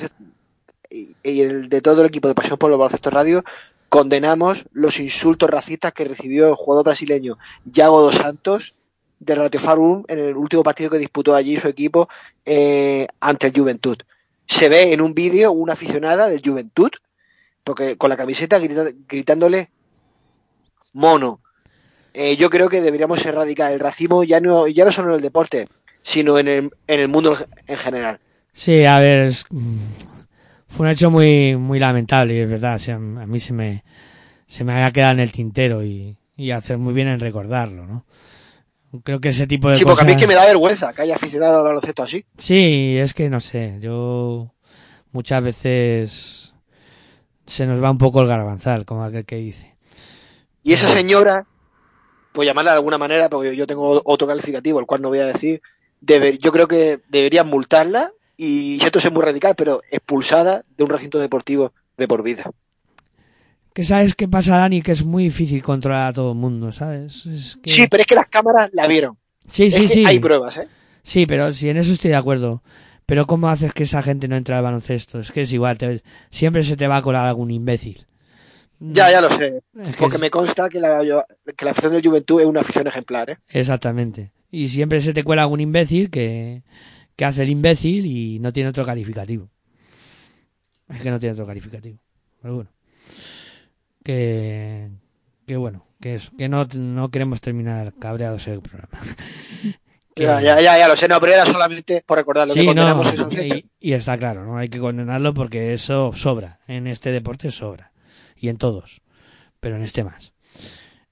y, y el de todo el equipo de Pasión por el Baloncesto Radio, condenamos los insultos racistas que recibió el jugador brasileño Yago dos Santos de Ratio Farum en el último partido que disputó allí su equipo eh, ante el Juventud. Se ve en un vídeo una aficionada del Juventud porque con la camiseta gritándole mono. Eh, yo creo que deberíamos erradicar el racismo ya no, ya no solo en el deporte, sino en el, en el mundo en general. Sí, a ver, es- mm, fue un hecho muy muy lamentable, es verdad. o sea, a mí se me se me había quedado en el tintero y, y hacer muy bien en recordarlo, ¿no? Creo que ese tipo de Sí, porque a mí es cosas- que me da vergüenza que haya aficionado al baloncesto así. Sí, es que no sé, yo muchas veces se nos va un poco el garbanzal, como aquel que dice. Y esa señora, por llamarla de alguna manera, porque yo tengo otro calificativo, el cual no voy a decir, deber- yo creo que deberían multarla y siento ser muy radical, pero expulsada de un recinto deportivo de por vida. Que sabes qué pasa, Dani, que es muy difícil controlar a todo el mundo, ¿sabes? Es que- Sí, pero es que las cámaras la vieron. sí, Es sí, que sí. Hay pruebas, ¿eh? Sí, pero sí, en eso estoy de acuerdo. Pero ¿cómo haces que esa gente no entre al baloncesto? Es que es igual, te- siempre se te va a colar algún imbécil. Ya, ya lo sé. Es que Porque es- me consta que la, que la afición de Juventud es una afición ejemplar, ¿eh? Exactamente. Y siempre se te cuela algún imbécil que, que hace el imbécil y no tiene otro calificativo. Es que no tiene otro calificativo. Pero bueno. Que, que bueno, que eso, que no, no queremos terminar cabreados el programa. Que- Ya, ya, ya, ya lo sé, no, pero era solamente por recordar lo que Sí, no, condenamos y, y está claro, no hay que condenarlo porque eso sobra. En este deporte sobra. Y en todos. Pero en este más.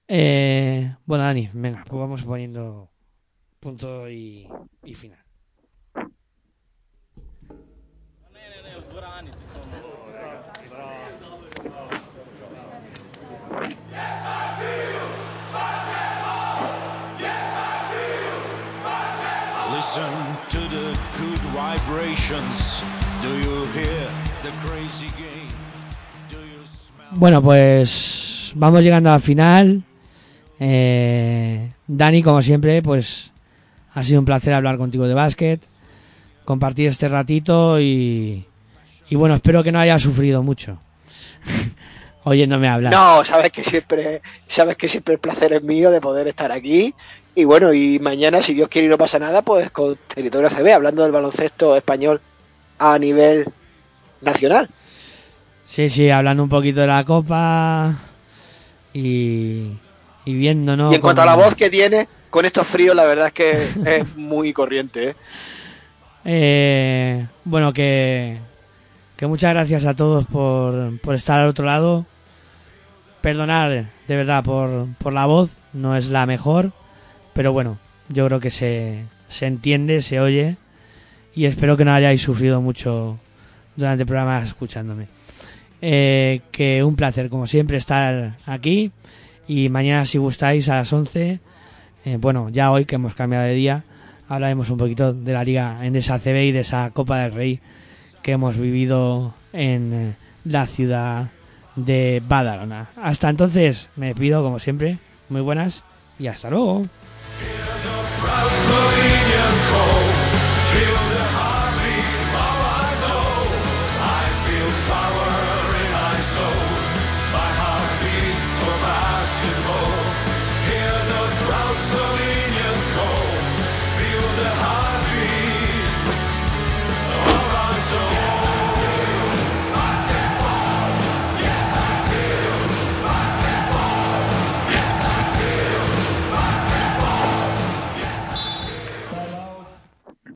Eh, bueno, Dani, venga, pues vamos poniendo punto y, y final. Listen to the good vibrations. Do you hear the crazy game? Do you smell? Bueno, pues vamos llegando al final. Eh, Dani, como siempre, pues ha sido un placer hablar contigo de básquet, compartir este ratito y, y bueno, espero que no haya sufrido mucho oyéndome hablar. No, sabes que siempre, sabes que siempre el placer es mío de poder estar aquí. Y bueno, y mañana, si Dios quiere y no pasa nada, pues con Territorio CB, hablando del baloncesto español a nivel nacional. Sí, sí, hablando un poquito de la copa y, y viendo, ¿no? y en cuanto a la voz que tiene, con estos fríos, la verdad es que es muy corriente. ¿eh? Eh, bueno, que, que muchas gracias a todos por, por estar al otro lado. Perdonar, de verdad, por, por la voz, no es la mejor, pero bueno, yo creo que se, se entiende, se oye y espero que no hayáis sufrido mucho durante el programa escuchándome. Eh, que un placer, como siempre, estar aquí y mañana, si gustáis, a las 11, eh, bueno, ya hoy que hemos cambiado de día, hablaremos un poquito de la Liga Endesa CB y de esa Copa del Rey que hemos vivido en eh, la ciudad de Badalona. Hasta entonces, me despido como siempre. Muy buenas y hasta luego. In the